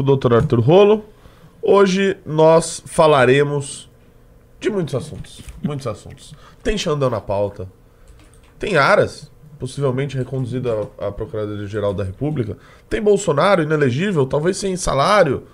com o Dr. Arthur Rolo. Hoje nós falaremos de muitos assuntos. Muitos assuntos. Tem Xandão na pauta. Tem Aras, possivelmente reconduzido à, à Procuradoria-Geral da República. Tem Bolsonaro, inelegível, talvez sem salário.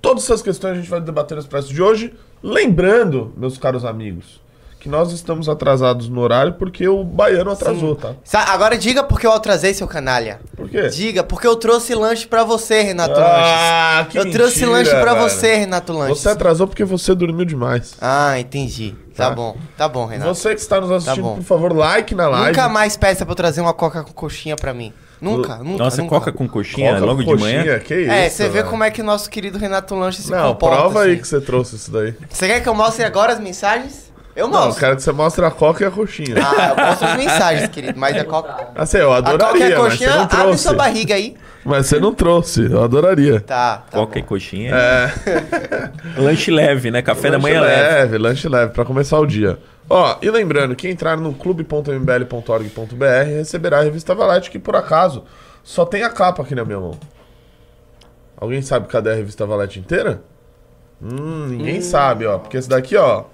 Todas essas questões a gente vai debater no Expresso de hoje. Lembrando, meus caros amigos, que nós estamos atrasados no horário porque o baiano atrasou, tá? Sa- Agora diga porque eu atrasei, seu canalha. Por quê? Diga, porque eu trouxe lanche pra você, Renato Ah, Lanches. que Eu trouxe mentira, lanche pra velho. você, Renato Lanches. Você atrasou porque você dormiu demais. Ah, entendi. Tá, Tá. bom. Tá bom, Renato. Você que está nos assistindo, bom. por favor, like na live. Nunca mais peça pra eu trazer uma coca com coxinha pra mim. Nunca, nunca. Nossa, nunca. coca com coxinha Coca logo com de manhã. coxinha, Que isso, É, você vê como é que o nosso querido Renato Lanches se Não, comporta. prova aí assim. que você trouxe isso daí. Você quer que eu mostre agora as mensagens? Eu Não, eu mostro. quero que você mostre a coca e a coxinha. Ah, eu mostro as mensagens, querido. Mas a coca. Assim, eu A coca e adoraria, a mas você coxinha, não abre sua barriga aí. Mas você não trouxe, eu adoraria. Tá, tá. Coca bom. e coxinha. É, Lanche leve, né? Café da lanche manhã leve. leve. Lanche leve, pra começar o dia. Ó, e lembrando, quem entrar no clube.mbl.org.br receberá a revista Valete, que por acaso só tem a capa aqui na minha mão. Alguém sabe cadê a revista Valete inteira? Hum, ninguém sabe, ó. Porque esse daqui, ó.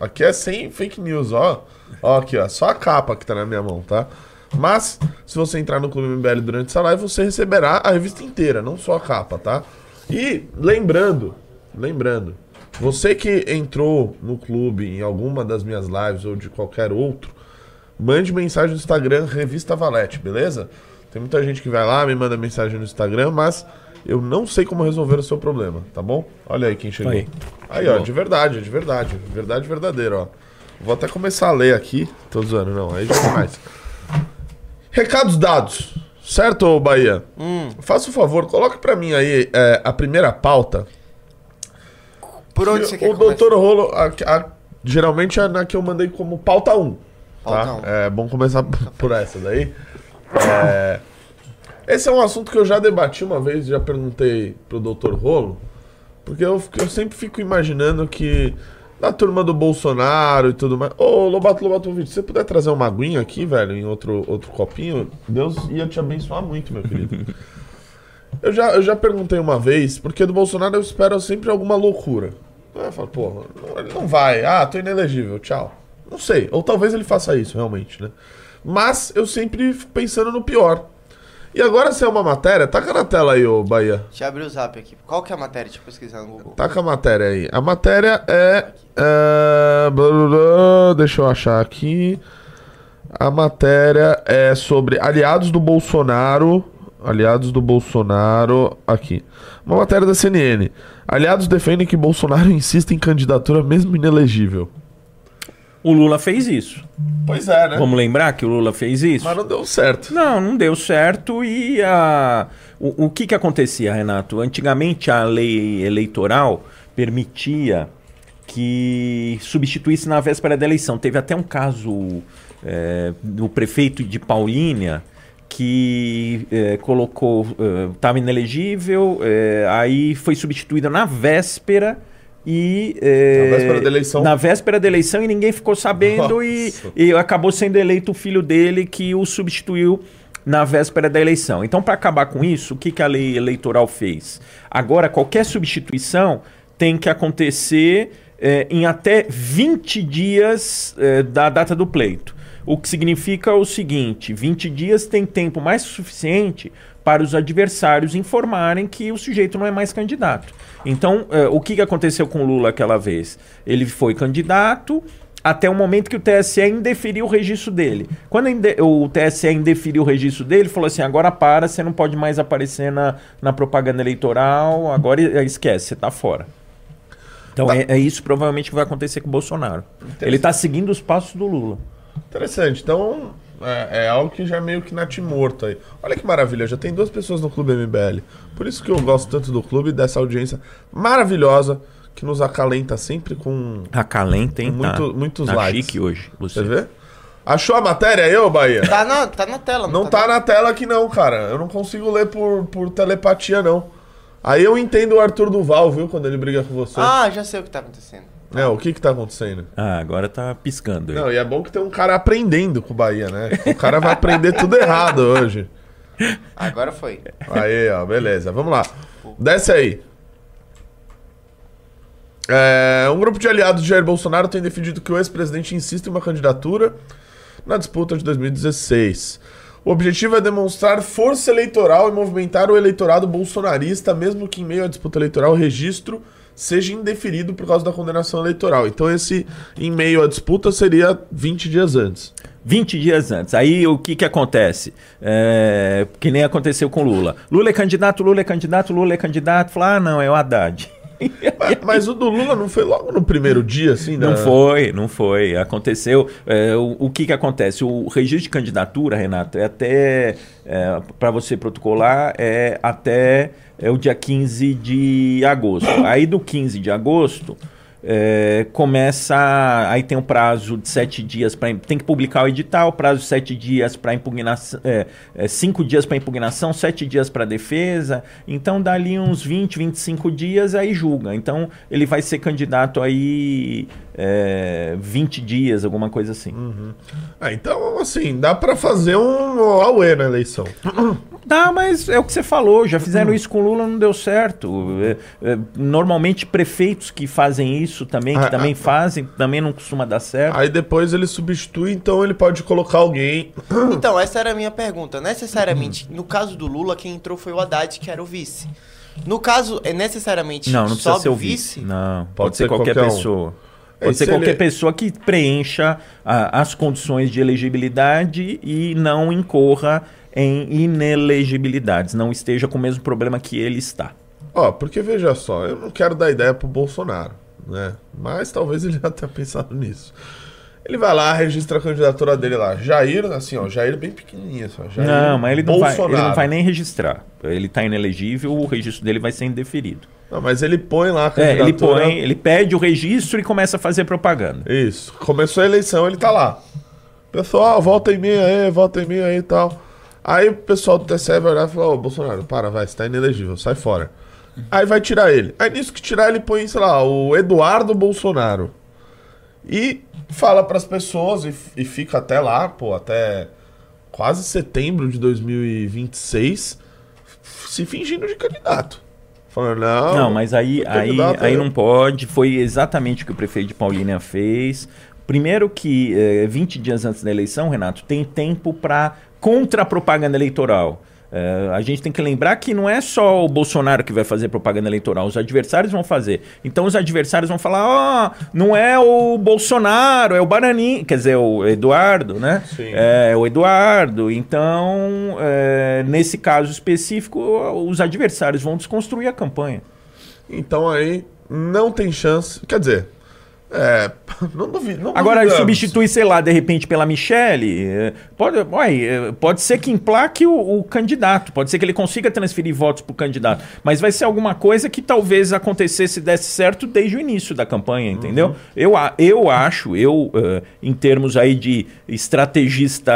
Aqui é sem fake news, ó. Ó, aqui, ó. Só a capa que tá na minha mão, tá? Mas, se você entrar no Clube MBL durante essa live, você receberá a revista inteira, não só a capa, tá? E lembrando, lembrando, você que entrou no clube em alguma das minhas lives ou de qualquer outro, mande mensagem no Instagram, Revista Valete, beleza? Tem muita gente que vai lá, me manda mensagem no Instagram, mas eu não sei como resolver o seu problema, tá bom? Olha aí quem chegou. Aí. Aí, ó, de verdade, de verdade. Verdade verdadeira, ó. Vou até começar a ler aqui. Tô zoando, não. Aí já é demais. Recados dados. Certo, Bahia? Faça o favor, coloque pra mim aí é, a primeira pauta. Por onde Que você quer o doutor Rolo, a- a- geralmente é na que eu mandei como pauta 1. Pauta Tá? um. É bom começar por essa daí. É, esse é um assunto que eu já debati uma vez, já perguntei pro doutor Rolo, porque eu, eu sempre fico imaginando que na turma do Bolsonaro e tudo mais. Ô, Lobato Lobatovic, se você puder trazer uma aguinha aqui, velho, em outro, outro copinho, Deus ia te abençoar muito, meu querido. Eu já, eu já perguntei uma vez, porque do Bolsonaro eu espero sempre alguma loucura. Eu falo, pô, não- ele não vai. Ah, tô inelegível, tchau. Não sei. Ou talvez ele faça isso, realmente, né? Mas eu sempre fico pensando no pior. E agora, se é uma matéria, taca na tela aí, ô Bahia. Deixa eu abrir o zap aqui. Qual que é a matéria? Deixa eu pesquisar no Google. Taca a matéria aí. A matéria é. é, blá, blá, blá, deixa eu achar aqui. A matéria é sobre aliados do Bolsonaro. Aliados do Bolsonaro. Aqui. Uma matéria da CNN. Aliados defendem que Bolsonaro insiste em candidatura mesmo inelegível. O Lula fez isso. Pois é, né? Vamos lembrar que o Lula fez isso? Mas não deu certo. Não, não deu certo e a... o, o que que acontecia, Renato? Antigamente a lei eleitoral permitia que substituísse na véspera da eleição. Teve até um caso é, do prefeito de Paulínia que é, colocou, estava inelegível, é, aí foi substituído na véspera e é, Na véspera da eleição. na véspera da eleição e ninguém ficou sabendo e, e acabou sendo eleito o filho dele que o substituiu na véspera da eleição. Então, para acabar com isso, o que, que a lei eleitoral fez? Agora, qualquer substituição tem que acontecer eh, em até 20 dias eh, da data do pleito. O que significa o seguinte: 20 dias tem tempo mais que suficiente para os adversários informarem que o sujeito não é mais candidato. Então, eh, o que, aconteceu com o Lula aquela vez? Ele foi candidato, até o momento que o TSE indeferiu o registro dele. Quando o TSE indeferiu o registro dele, falou assim: agora para, você não pode mais aparecer na, na propaganda eleitoral, agora esquece, você está fora. Então Tá. é, é isso provavelmente que vai acontecer com o Bolsonaro. Ele está seguindo os passos do Lula. Interessante. Então, é, é algo que já é meio que natimorto aí. Olha que maravilha, já tem duas pessoas no Clube MBL. Por isso que eu gosto tanto do clube e dessa audiência maravilhosa que nos acalenta sempre com. Acalenta, hein? Muito- tá, muitos tá likes. chique hoje, Você Luciano. vê? Achou a matéria aí, ô Bahia? Tá na, tá na tela, Não tá na tela aqui não, cara. Eu não consigo ler por, por telepatia, não. Aí eu entendo o Arthur Duval, viu? Quando ele briga com você. Ah, já sei o que tá acontecendo. É, o que que tá acontecendo? Ah, agora tá piscando. aí. Não, e é bom que tem um cara aprendendo com o Bahia, né? O cara vai aprender tudo errado hoje. Agora foi. Aí, ó, beleza. Vamos lá. Desce aí. É, um grupo de aliados de Jair Bolsonaro tem defendido que o ex-presidente insiste em uma candidatura na disputa de 2016. O objetivo é demonstrar força eleitoral e movimentar o eleitorado bolsonarista, mesmo que em meio à disputa eleitoral o registro seja indeferido por causa da condenação eleitoral. Então, esse em meio à disputa seria 20 dias antes. 20 dias antes. Aí o que, que acontece? É, que nem aconteceu com Lula. Lula é candidato, Lula é candidato, Lula é candidato. Fala, ah, não, é o Haddad. Mas, mas o do Lula não foi logo no primeiro dia, assim? Não da- foi, não foi. Aconteceu. é, o, o que, que acontece? O registro de candidatura, Renato, é até. para você protocolar, é até é, o dia 15 de agosto. Aí do 15 de agosto. É, começa. Aí tem um prazo de sete dias para. Tem que publicar o edital, prazo de sete dias para impugnação. É, é, cinco dias para impugnação, sete dias para defesa. Então dá ali uns 20, 25 dias, aí julga. Então ele vai ser candidato aí é, 20 dias, alguma coisa assim. Ah, então, assim, dá pra fazer um Aue na eleição. Dá, mas é o que você falou, já fizeram isso com o Lula, não deu certo. É, é, normalmente prefeitos que fazem isso também, que Ah, também ah, fazem, também não costuma dar certo. Aí depois ele substitui, então ele pode colocar alguém. Então, essa era a minha pergunta. Necessariamente, no caso do Lula, quem entrou foi o Haddad, que era o vice. No caso, é necessariamente Não, não precisa ser o vice. vice? Não, pode, ser, qualquer, qualquer um. pessoa. Pode ser se qualquer ele- pessoa que preencha a- as condições de elegibilidade e não incorra em inelegibilidades, não esteja com o mesmo problema que ele está. Ó, porque veja só, eu não quero dar ideia pro Bolsonaro, né? Mas talvez ele já tenha pensado nisso. Ele vai lá, registra a candidatura dele lá. Jair, assim, ó, Jair bem pequenininho, assim, ó. Jair não, mas ele não, vai, ele não vai nem registrar. Ele está inelegível, o registro dele vai ser indeferido. Não, mas ele põe lá a É, ele candidatura. põe, ele pede o registro e começa a fazer propaganda. Isso. Começou a eleição, ele tá lá. Pessoal, volta em mim aí, volta em mim aí e tal. Aí o pessoal do TCE vai olhar e falar, ô Bolsonaro, para, vai, você tá inelegível, sai fora. Aí vai tirar ele. Aí nisso que tirar, ele põe, sei lá, o Eduardo Bolsonaro. E fala pras pessoas, e, e fica até lá, pô, até quase setembro de 2026, se fingindo de candidato. Falando, não. Não, mas aí, aí, aí é- não pode. Foi exatamente o que o prefeito de Paulínia fez. Primeiro que eh, 20 dias antes da eleição, Renato, tem tempo para contra a propaganda eleitoral. Eh, a gente tem que lembrar que não é só o Bolsonaro que vai fazer propaganda eleitoral, os adversários vão fazer. Então os adversários vão falar: ó, não é o Bolsonaro, é o Bananinho, quer dizer, o Eduardo, né? Sim. É o Eduardo. Então, eh, nesse caso específico, os adversários vão desconstruir a campanha. Então aí não tem chance. Quer dizer, é. Não duvido. Não Agora, duvidamos. substitui, sei lá, de repente pela Michelle, eh, pode, uai, eh, pode ser que emplaque o, o candidato, pode ser que ele consiga transferir votos para o candidato, mas vai ser alguma coisa que talvez acontecesse e desse certo desde o início da campanha, entendeu? Eu, a- eu acho, eu, eh, em termos aí de estrategista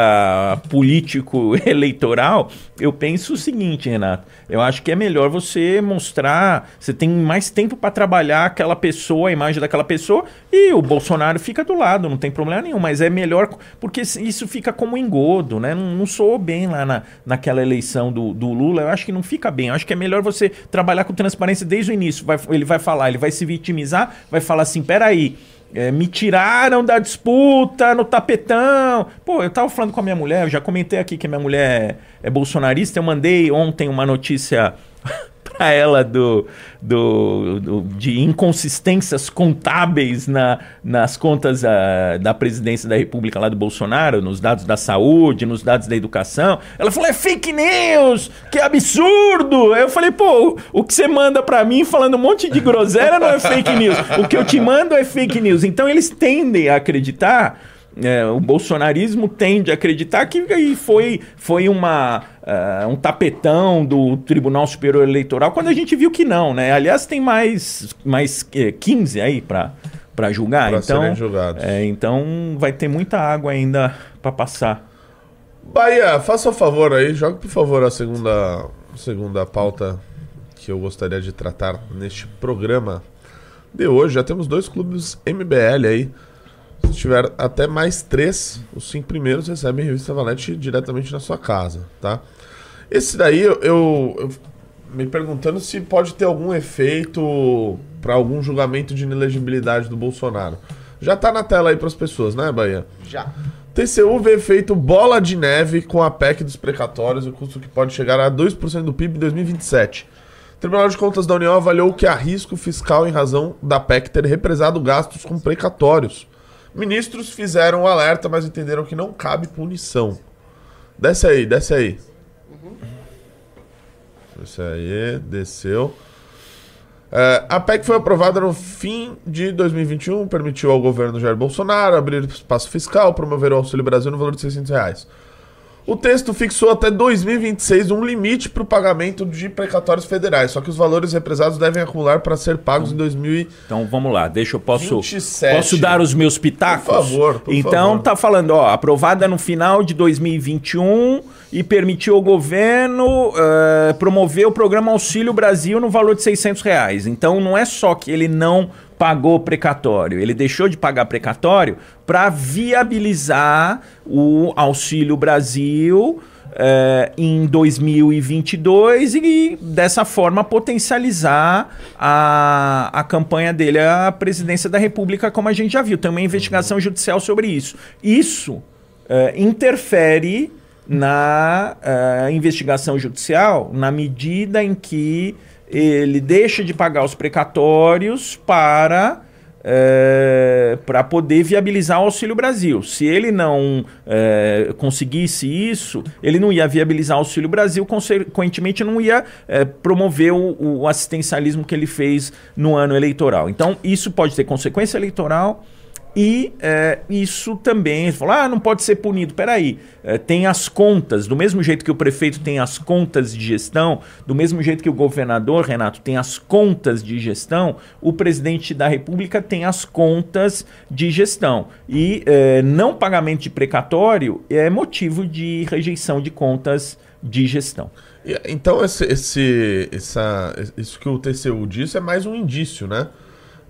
político eleitoral, eu penso o seguinte, Renato, eu acho que é melhor você mostrar, você tem mais tempo para trabalhar aquela pessoa, a imagem daquela pessoa, e o Bolsonaro fica do lado, não tem problema nenhum, mas é melhor, porque isso fica como engodo, né? Não, não soou bem lá na, naquela eleição do, do Lula, eu acho que não fica bem, eu acho que é melhor você trabalhar com transparência desde o início, Vai- ele vai falar, ele vai se vitimizar, vai falar assim, peraí, é, me tiraram da disputa no tapetão. Pô, eu tava falando com a minha mulher, eu já comentei aqui que a minha mulher é, é bolsonarista. Eu mandei ontem uma notícia pra ela do, do, do- de inconsistências contábeis na, nas contas ah, da presidência da República lá do Bolsonaro, nos dados da saúde, nos dados da educação. Ela falou: é fake news, que absurdo! Eu falei, pô, o que você manda pra mim falando um monte de groselha não é fake news. O que eu te mando é fake news. Então eles tendem a acreditar. É, o bolsonarismo tende a acreditar que foi, foi uma, ah, um tapetão do Tribunal Superior Eleitoral, quando a gente viu que não, né? Aliás, tem mais, mais eh, 15 aí para para julgar. Pra então, é, então vai ter muita água ainda para passar. Bahia, faça o favor aí, jogue por favor a segunda, segunda pauta que eu gostaria de tratar neste programa de hoje. Já temos dois clubes MBL aí. Se tiver até mais três, os cinco primeiros recebem revista Valete diretamente na sua casa, tá? Esse daí eu, eu, eu me perguntando se pode ter algum efeito para algum julgamento de inelegibilidade do Bolsonaro. Já tá na tela aí para as pessoas, né, Bahia? Já. TCU vê efeito bola de neve com a PEC dos precatórios, o custo que pode chegar a 2% do PIB em 2027. O Tribunal de Contas da União avaliou que há risco fiscal em razão da PEC ter represado gastos com precatórios. Ministros fizeram o alerta, mas entenderam que não cabe punição. Desce aí, desce aí. Desce aí, desceu. É, a PEC foi aprovada no fim de 2021, permitiu ao governo Jair Bolsonaro abrir espaço fiscal, promover o Auxílio Brasil no valor de 600 reais. O texto fixou até 2026 um limite para o pagamento de precatórios federais, só que os valores represados devem acumular para ser pagos em 2027. Então vamos lá, deixa eu posso 27. posso dar os meus pitacos. Por favor, por então favor. tá falando, ó, aprovada no final de 2021 e permitiu ao governo eh, promover o programa Auxílio Brasil no valor de 600 reais. Então não é só que ele não pagou precatório, ele deixou de pagar precatório para viabilizar o Auxílio Brasil eh, em 2022 e dessa forma potencializar a, a campanha dele à presidência da República, como a gente já viu. Tem uma investigação judicial sobre isso. Isso eh, interfere na eh, investigação judicial na medida em que ele deixa de pagar os precatórios para para poder viabilizar o Auxílio Brasil. Se ele não eh, conseguisse isso, ele não ia viabilizar o Auxílio Brasil, consequentemente não ia eh, promover o, o assistencialismo que ele fez no ano eleitoral. Então, isso pode ter consequência eleitoral e é, isso também, falou, ah, não pode ser punido. Peraí, é, tem as contas, do mesmo jeito que o prefeito tem as contas de gestão, do mesmo jeito que o governador, Renato, tem as contas de gestão, o presidente da República tem as contas de gestão. E é, não pagamento de precatório é motivo de rejeição de contas de gestão. Então, esse, esse, essa, isso que o TCU disse é mais um indício, né?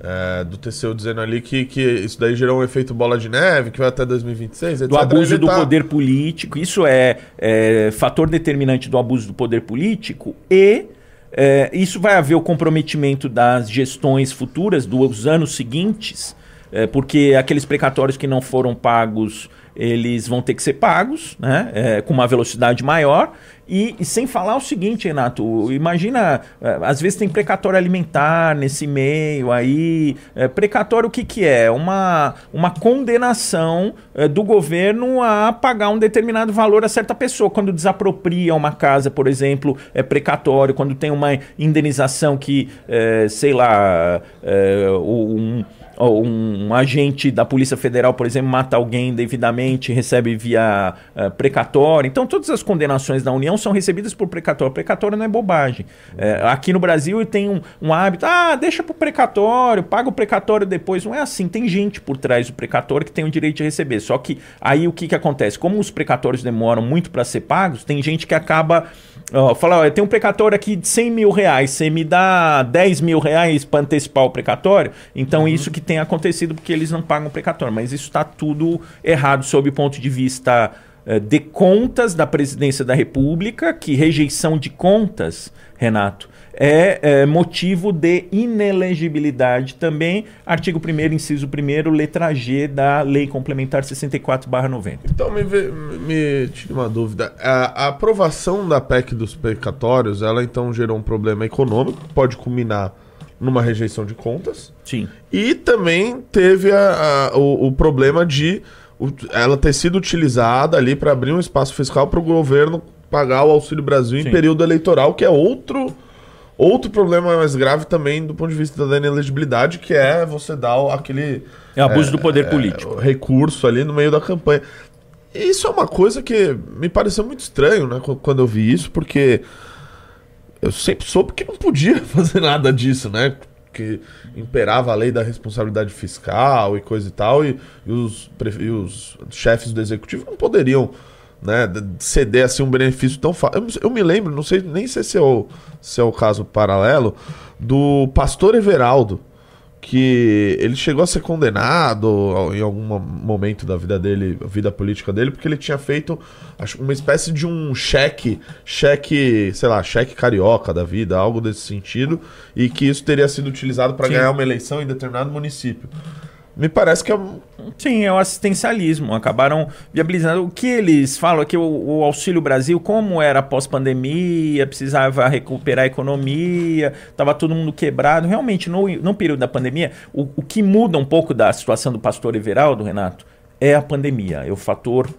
É, do TCU dizendo ali que, que isso daí gerou um efeito bola de neve, que vai até 2026, etc. do abuso do tá- poder político. Isso é, é, fator determinante do abuso do poder político e é, isso vai haver o comprometimento das gestões futuras dos anos seguintes, é, porque aqueles precatórios que não foram pagos eles vão ter que ser pagos, né, é, com uma velocidade maior. E, e sem falar o seguinte, Renato, imagina, é, às vezes tem precatório alimentar nesse meio aí. É, precatório o que, que é? Uma, uma condenação é, do governo a pagar um determinado valor a certa pessoa. Quando desapropria uma casa, por exemplo, é precatório. Quando tem uma indenização que, é, sei lá, é, um um, um agente da Polícia Federal, por exemplo, mata alguém indevidamente, recebe via eh, precatório. Então, todas as condenações da União são recebidas por precatório. Precatório não é bobagem. Eh, aqui no Brasil tem um, um hábito, ah, deixa pro precatório, paga o precatório depois. Não é assim, tem gente por trás do precatório que tem o direito de receber. Só que aí o que, que acontece? Como os precatórios demoram muito para ser pagos, tem gente que acaba. Ó, fala, ó, tem um precatório aqui de 100 mil reais, você me dá 10 mil reais para antecipar o precatório? Então, isso que tem acontecido porque eles não pagam o precatório. Mas isso está tudo errado sob o ponto de vista eh, de contas da presidência da República, que rejeição de contas, Renato, é, eh, motivo de inelegibilidade também. Artigo 1 inciso 1 letra G da Lei Complementar 64/90. Então, me, vê- me tira uma dúvida. A, a aprovação da PEC dos precatórios, ela então gerou um problema econômico, que pode culminar numa rejeição de contas. Sim. E também teve a- a- o, o problema de o- ela ter sido utilizada ali para abrir um espaço fiscal para o governo pagar o Auxílio Brasil em Sim. período eleitoral, que é outro, outro problema mais grave também do ponto de vista da inelegibilidade, que é você dar aquele É abuso do poder político. o recurso ali no meio da campanha. Isso é uma coisa que me pareceu muito estranho, né, qu- quando eu vi isso, porque eu sempre soube que não podia fazer nada disso, né? Que imperava a lei da responsabilidade fiscal e coisa e tal, e, e os, e os chefes do executivo não poderiam né, ceder assim um benefício tão fácil. Eu, eu me lembro, não sei nem se esse é o, se é o caso paralelo, do pastor Everaldo, que ele chegou a ser condenado em algum momento da vida dele, vida política dele, porque ele tinha feito acho, uma espécie de um cheque, cheque, sei lá, cheque carioca da vida, algo desse sentido, e que isso teria sido utilizado para ganhar uma eleição em determinado município. Me parece que é. Sim, é o assistencialismo. Acabaram viabilizando. O que eles falam é que o, o Auxílio Brasil, como era pós-pandemia, precisava recuperar a economia, estava todo mundo quebrado. Realmente, no, no período da pandemia, o, o que muda um pouco da situação do pastor Everaldo, Renato, é a pandemia, é o fator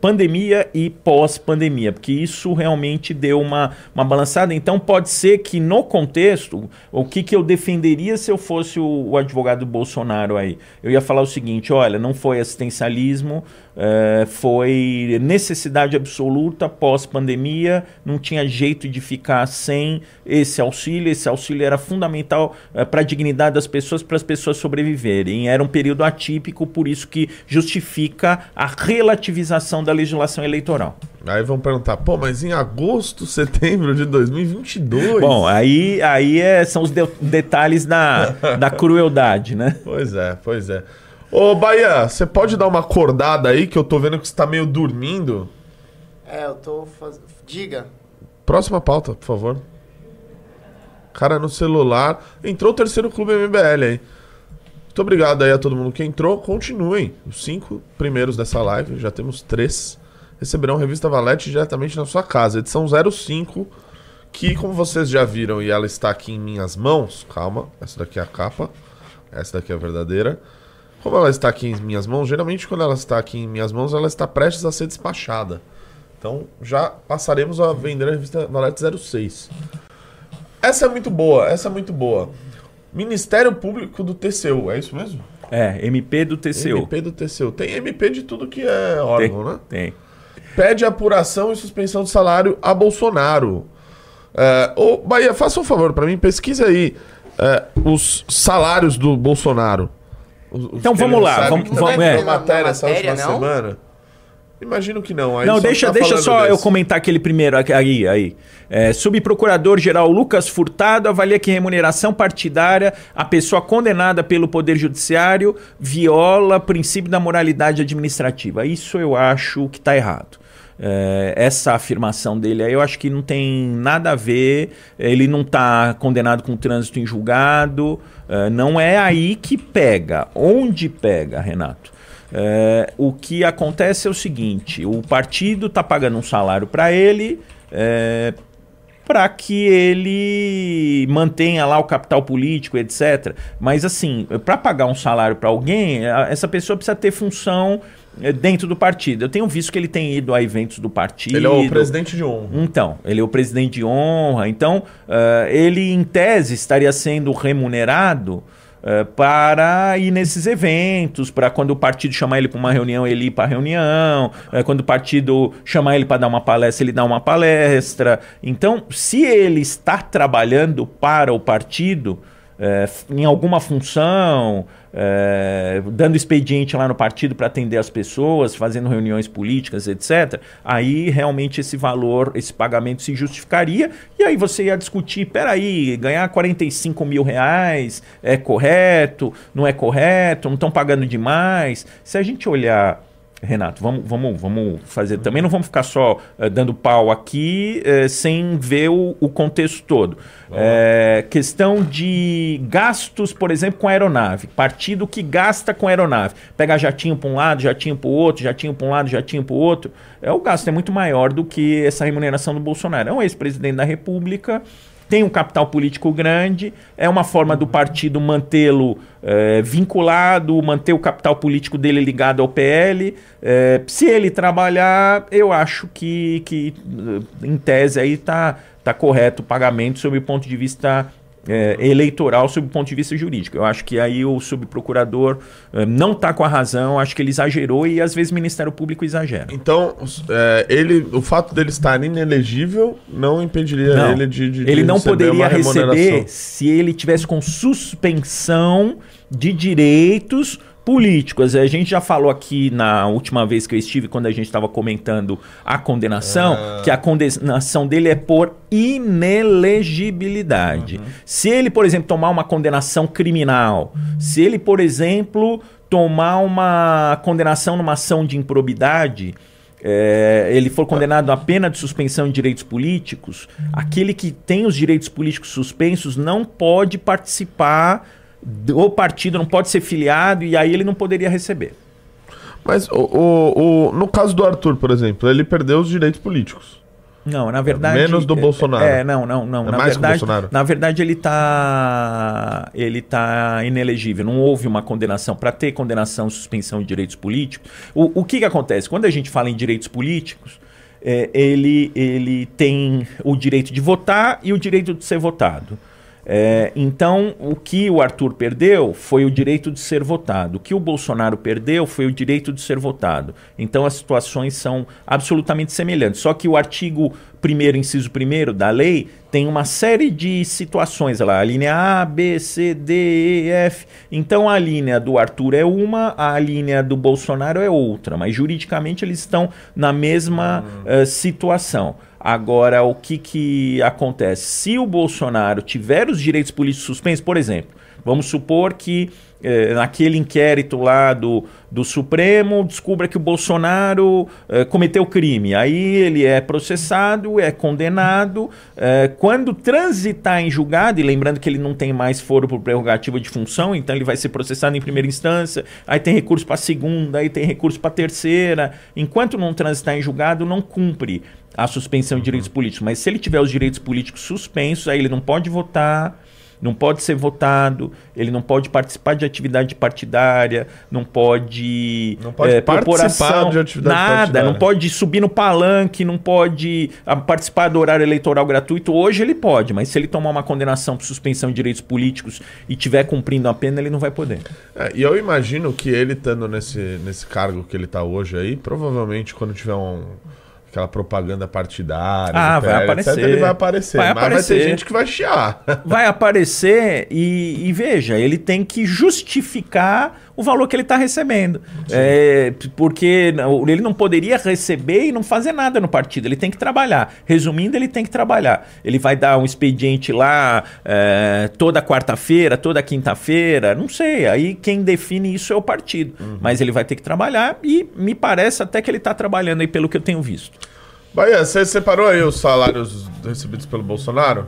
pandemia e pós-pandemia, porque isso realmente deu uma, uma balançada. Então, pode ser que no contexto, o que, que eu defenderia se eu fosse o, o advogado Bolsonaro aí? Eu ia falar o seguinte: olha, não foi assistencialismo, é, foi necessidade absoluta pós-pandemia, não tinha jeito de ficar sem esse auxílio. Esse auxílio era fundamental é, para a dignidade das pessoas, para as pessoas sobreviverem. Era um período atípico, por isso que justifica a relativização da legislação eleitoral. Aí vão perguntar, pô, mas em agosto, setembro de 2022? Bom, aí, aí é, são os de detalhes da, da crueldade, né? Pois é, pois é. Ô, Bahia, você pode dar uma acordada aí que eu tô vendo que você tá meio dormindo? É, eu tô fazendo. Diga. Próxima pauta, por favor. Cara no celular. Entrou o terceiro clube MBL aí. Muito obrigado aí a todo mundo que entrou. Continuem. Os cinco primeiros dessa live, já temos três, receberão revista Valete diretamente na sua casa. Edição 05, que como vocês já viram e ela está aqui em minhas mãos. Calma, essa daqui é a capa. Essa daqui é a verdadeira. Como ela está aqui em minhas mãos, geralmente quando ela está aqui em minhas mãos, ela está prestes a ser despachada. Então já passaremos a vender a revista Valete 06. Essa é muito boa, essa é muito boa. Ministério Público do TCU, é isso mesmo? É, MP do TCU. MP do TCU. Tem MP de tudo que é órgão, tem, né? Tem. Pede apuração e suspensão de salário a Bolsonaro. É, ô, Bahia, faça um favor para mim, pesquise aí é, os salários do Bolsonaro. Os, então vamos lá, vamos, vamos é. matéria essa última não? semana. Imagino que não. Aí não, deixa, tá deixa só desse. eu comentar aquele primeiro aí. aí. É, Subprocurador-Geral Lucas Furtado avalia que remuneração partidária, a pessoa condenada pelo Poder Judiciário, viola princípio da moralidade administrativa. Isso eu acho que está errado. É, essa afirmação dele aí eu acho que não tem nada a ver. Ele não está condenado com trânsito em julgado. É, não é aí que pega. Onde pega, Renato? É, o que acontece é o seguinte: o partido está pagando um salário para ele. É, para que ele mantenha lá o capital político, etc. Mas assim, para pagar um salário para alguém, essa pessoa precisa ter função dentro do partido. Eu tenho visto que ele tem ido a eventos do partido. Ele é o presidente de honra. Então, ele é o presidente de honra. Então, uh, ele, em tese, estaria sendo remunerado uh, para ir nesses eventos, para quando o partido chamar ele para uma reunião, ele ir para a reunião, uh, quando o partido chamar ele para dar uma palestra, ele dá uma palestra. Então, se ele está trabalhando para o partido, em alguma função, é, dando expediente lá no partido para atender as pessoas, fazendo reuniões políticas, etc., aí realmente esse valor, esse pagamento se justificaria. E aí você ia discutir: peraí, ganhar 45 mil reais é correto, não é correto, não estão pagando demais. Se a gente olhar Renato, vamos, vamos, vamos fazer. Também não vamos ficar só uh, dando pau aqui uh, sem ver o, o contexto todo. É, questão de gastos, por exemplo, com aeronave. Partido que gasta com aeronave. Pega jatinho para um lado, jatinho para o outro, jatinho para um lado, jatinho para o outro. É, o gasto é muito maior do que essa remuneração do Bolsonaro. É um ex-presidente da República tem um capital político grande, é uma forma do partido mantê-lo é, vinculado, manter o capital político dele ligado ao PL. É, se ele trabalhar, eu acho que, que em tese aí está tá correto o pagamento sob o ponto de vista é, eleitoral sob o ponto de vista jurídico. Eu acho que aí o subprocurador é, não está com a razão, acho que ele exagerou e às vezes o Ministério Público exagera. Então, é, ele, o fato dele estar inelegível não impediria não, ele de, de Ele não poderia receber se ele tivesse com suspensão de direitos políticos. A gente já falou aqui na última vez que eu estive, quando a gente estava comentando a condenação, Ah. que a condenação dele é por inelegibilidade. Se ele, por exemplo, tomar uma condenação criminal, se ele, por exemplo, tomar uma condenação numa ação de improbidade, é, ele for condenado a pena de suspensão de direitos políticos, aquele que tem os direitos políticos suspensos não pode participar do partido, não pode ser filiado e aí ele não poderia receber. Mas o, o- o- no caso do Arthur, por exemplo, ele perdeu os direitos políticos. Não, na verdade. menos do é- Bolsonaro. É, não, não, não. É na mais que o verdade, Bolsonaro. na verdade ele tá ele tá inelegível. Não houve uma condenação para ter condenação, suspensão de direitos políticos. O, o que que acontece quando a gente fala em direitos políticos? é, ele ele tem o direito de votar e o direito de ser votado. É, então, o que o Arthur perdeu foi o direito de ser votado. O que o Bolsonaro perdeu foi o direito de ser votado. Então, as situações são absolutamente semelhantes. Só que o artigo 1, inciso 1 da lei tem uma série de situações lá. A linha A, B, C, D, E, F. Então, a linha do Arthur é uma, a linha do Bolsonaro é outra. Mas, juridicamente, eles estão na mesma eh, situação. Agora, o que, que acontece? Se o Bolsonaro tiver os direitos políticos suspensos, por exemplo, vamos supor que eh, naquele inquérito lá do, do Supremo descubra que o Bolsonaro eh, cometeu crime. Aí ele é processado, é condenado. eh, quando transitar em julgado, e lembrando que ele não tem mais foro por prerrogativa de função, então ele vai ser processado em primeira instância, aí tem recurso para segunda, aí tem recurso para terceira. Enquanto não transitar em julgado, não cumpre a suspensão de direitos políticos. Mas se ele tiver os direitos políticos suspensos, aí ele não pode votar, não pode ser votado, ele não pode participar de atividade partidária, não pode, Não pode eh, participar de atividade nada, partidária. não pode subir no palanque, não pode ah, participar do horário eleitoral gratuito. Hoje ele pode, mas se ele tomar uma condenação por suspensão de direitos políticos e estiver cumprindo a pena, ele não vai poder. É, e eu imagino que ele estando nesse, nesse cargo que ele tá hoje aí, provavelmente quando tiver um, aquela propaganda partidária, Ah, vai PL, aparecer. ele vai aparecer. Vai mas vai aparecer. ter gente que vai chiar. vai aparecer e, e veja, ele tem que justificar o valor que ele está recebendo. É, porque ele não poderia receber e não fazer nada no partido, ele tem que trabalhar. Resumindo, ele tem que trabalhar. Ele vai dar um expediente lá é, toda quarta-feira, toda quinta-feira, não sei. Aí quem define isso é o partido. Mas ele vai ter que trabalhar e me parece até que ele está trabalhando aí pelo que eu tenho visto. Bahia, você separou aí os salários recebidos pelo Bolsonaro?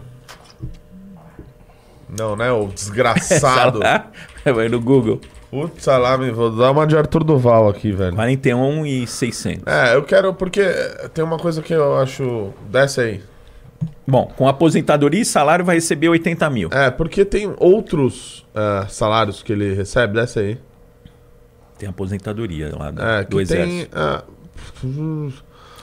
Não, né? O desgraçado. Vai no Google. Putz, lá, me vou dar uma de Arthur Duval aqui, velho. 41 e 600. É, eu quero, porque tem uma coisa que eu acho. Desce aí. Bom, com aposentadoria e salário vai receber 80 mil. É, porque tem outros é, salários que ele recebe, desce aí. Tem aposentadoria lá do, É, do exército. tem. ah,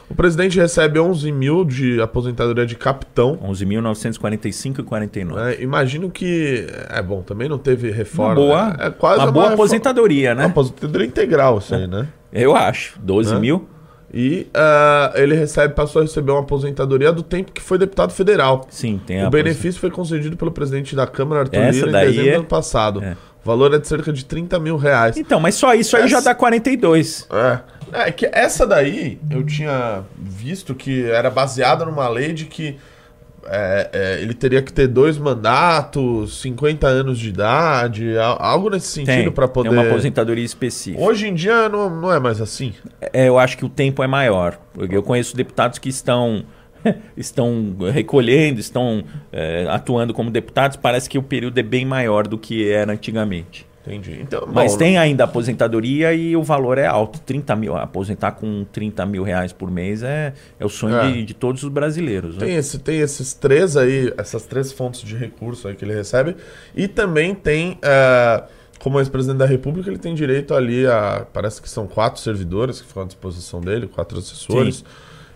o presidente recebe 11 mil de aposentadoria de capitão. 11.945 e 49. né? Imagino que. É bom, também não teve reforma. Uma boa, é quase uma boa reforma- aposentadoria, Uma né? aposentadoria integral, isso aí, né? Eu acho. 12 Hã? mil. E ah, ele recebe, passou a receber uma aposentadoria do tempo que foi deputado federal. Sim, tem O a benefício foi concedido pelo presidente da Câmara, Arthur Essa Lira, em dezembro é- do ano passado. é. O valor é de cerca de 30 mil reais. Então, mas só isso aí Essa- já dá 42. É. É que essa daí eu tinha visto que era baseada numa lei de que é, é, ele teria que ter dois mandatos, 50 anos de idade, al- algo nesse sentido para poder. tem uma aposentadoria específica. Hoje em dia não, não é mais assim. É, eu acho que o tempo é maior. Eu conheço deputados que estão estão recolhendo, estão é, atuando como deputados. Parece que o período é bem maior do que era antigamente. Entendi. Então, Mas bom, tem ainda aposentadoria e o valor é alto. 30 mil. Aposentar com 30 mil reais por mês é, é o sonho É. de, de todos os brasileiros. né? Tem, esse, tem esses três aí, essas três fontes de recurso aí que ele recebe. E também tem, é, como ex-presidente da República, ele tem direito ali a. Parece que são quatro servidores que ficam à disposição dele, quatro assessores,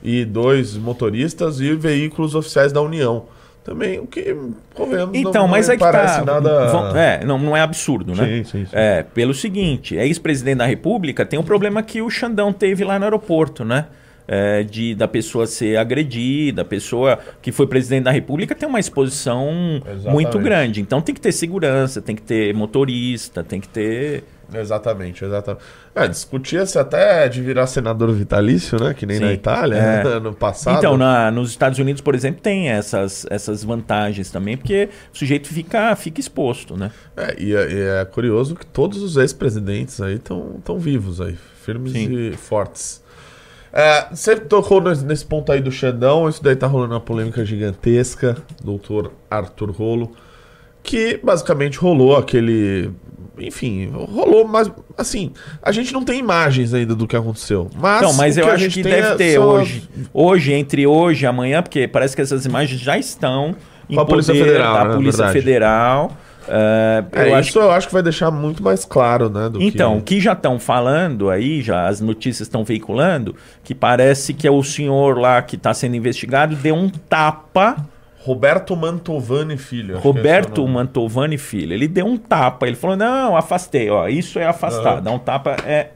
e dois motoristas e veículos oficiais da União. Também, o que, convenhamos, Então, não, mas não é que parece tá. nada. É, não, não é absurdo, né? Sim, sim, sim. É, pelo seguinte, é ex-presidente da República, tem um problema que o Xandão teve lá no aeroporto, né? É, de da pessoa ser agredida, a pessoa que foi presidente da República tem uma exposição Exatamente. muito grande. Então tem que ter segurança, tem que ter motorista, tem que ter Exatamente, exatamente. É, discutia-se até de virar senador vitalício, né? Que nem Sim. na Itália, É. né? no passado. Então, na- nos Estados Unidos, por exemplo, tem essas, essas vantagens também, porque o sujeito fica, fica exposto, né? É, e, é, e é curioso que todos os ex-presidentes aí estão vivos aí, firmes Sim. e fortes. É, você tocou nesse, nesse ponto aí do Xandão, isso daí tá rolando uma polêmica gigantesca, doutor Arthur Rolo, que basicamente rolou aquele. Enfim, rolou, mas assim, a gente não tem imagens ainda do que aconteceu. Mas, Não, mas o eu que acho que deve é ter só- hoje, hoje, entre hoje e amanhã, porque parece que essas imagens já estão em Com a Polícia Federal, da né? Polícia Verdade. Federal. É, É, eu acho isso eu acho que vai deixar muito mais claro, né? Do Então, o que... que já estão falando aí, já as notícias estão veiculando, que parece que é o senhor lá que está sendo investigado deu um tapa, Roberto Mantovani Filho. que Roberto é. Mantovani Filho, ele deu um tapa, ele falou, não, afastei, ó, isso é afastar, dar um tapa é,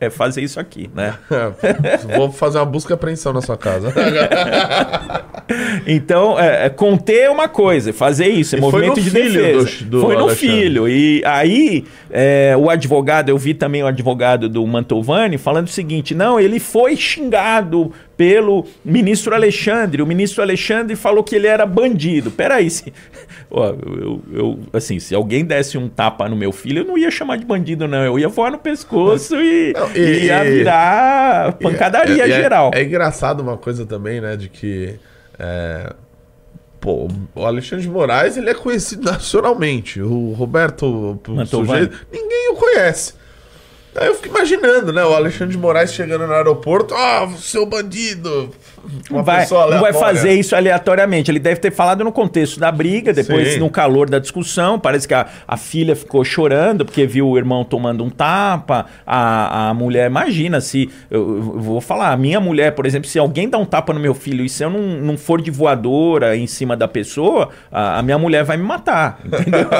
é fazer isso aqui, né? É, Vou fazer uma busca e apreensão na sua casa. Então, é, é, conter uma coisa, fazer isso, é E foi movimento no de filho defesa. do- do foi no Alexandre. filho. E aí, é, o advogado, eu vi também o advogado do Mantovani falando o seguinte: não, ele foi xingado pelo ministro Alexandre. O ministro Alexandre falou que ele era bandido. Peraí, se, ó, eu, eu- assim, se alguém desse um tapa no meu filho, eu não ia chamar de bandido, não. Eu ia voar no pescoço e, Não, e- e ia e- virar pancadaria E é- geral. É, engraçado uma coisa também, né? De que. é, pô, o Alexandre de Moraes ele é conhecido nacionalmente. O Roberto o sujeito, ninguém o conhece. Aí eu fico imaginando, né? O Alexandre de Moraes chegando no aeroporto, ah, seu bandido. Uma vai, não vai fazer isso aleatoriamente. Ele deve ter falado no contexto da briga, depois Sim. no calor da discussão. Parece que a, a filha ficou chorando porque viu o irmão tomando um tapa. A, a mulher, imagina se. Eu, eu vou falar, a minha mulher, por exemplo, se alguém dá um tapa no meu filho e se eu não, não for de voadora em cima da pessoa, a, a minha mulher vai me matar. Entendeu?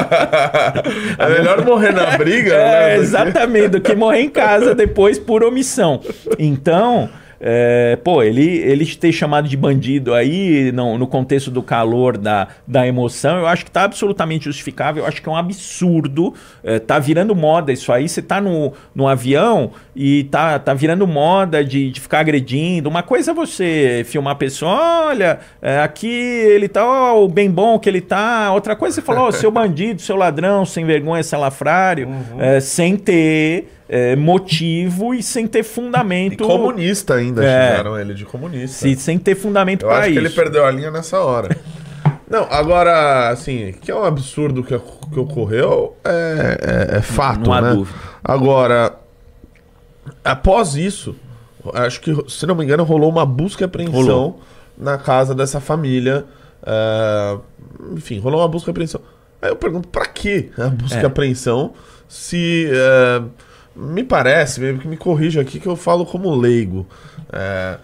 É melhor morrer na briga, É, né? exatamente, do que morrer em casa depois por omissão. Então, é, pô, ele, ele ter chamado de bandido aí, no, no contexto do calor da, da emoção, eu acho que tá absolutamente justificável, eu acho que é um absurdo, é, tá virando moda isso aí, você tá no, no avião e tá, tá virando moda de, de ficar agredindo, uma coisa é você filmar a pessoa, olha, é, aqui ele tá, ó, o bem bom que ele tá, outra coisa é você falar, ó, seu bandido, seu ladrão, sem vergonha, salafrário, é, sem ter é, motivo e sem ter E fundamento. comunista ainda, É. xingaram ele de comunista. se- sem ter fundamento para acho isso. que ele perdeu a linha nessa hora. Não, agora, assim, que é um absurdo que, que ocorreu, é, é- é fato, Não há né? dúvida. Agora, após isso, acho que, se não me engano, rolou uma busca e apreensão Rolou. na casa dessa família. é, enfim, rolou uma busca e apreensão. Aí eu pergunto, pra que a busca e É. apreensão se... me parece, mesmo que me corrija aqui que eu falo como leigo. É,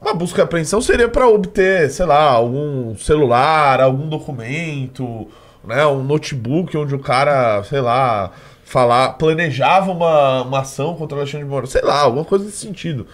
uma busca e apreensão seria para obter, sei lá, algum celular, algum documento, né, um notebook onde o cara, sei lá, falar, planejava uma, uma ação contra o Alexandre de Moraes, sei lá, alguma coisa nesse sentido.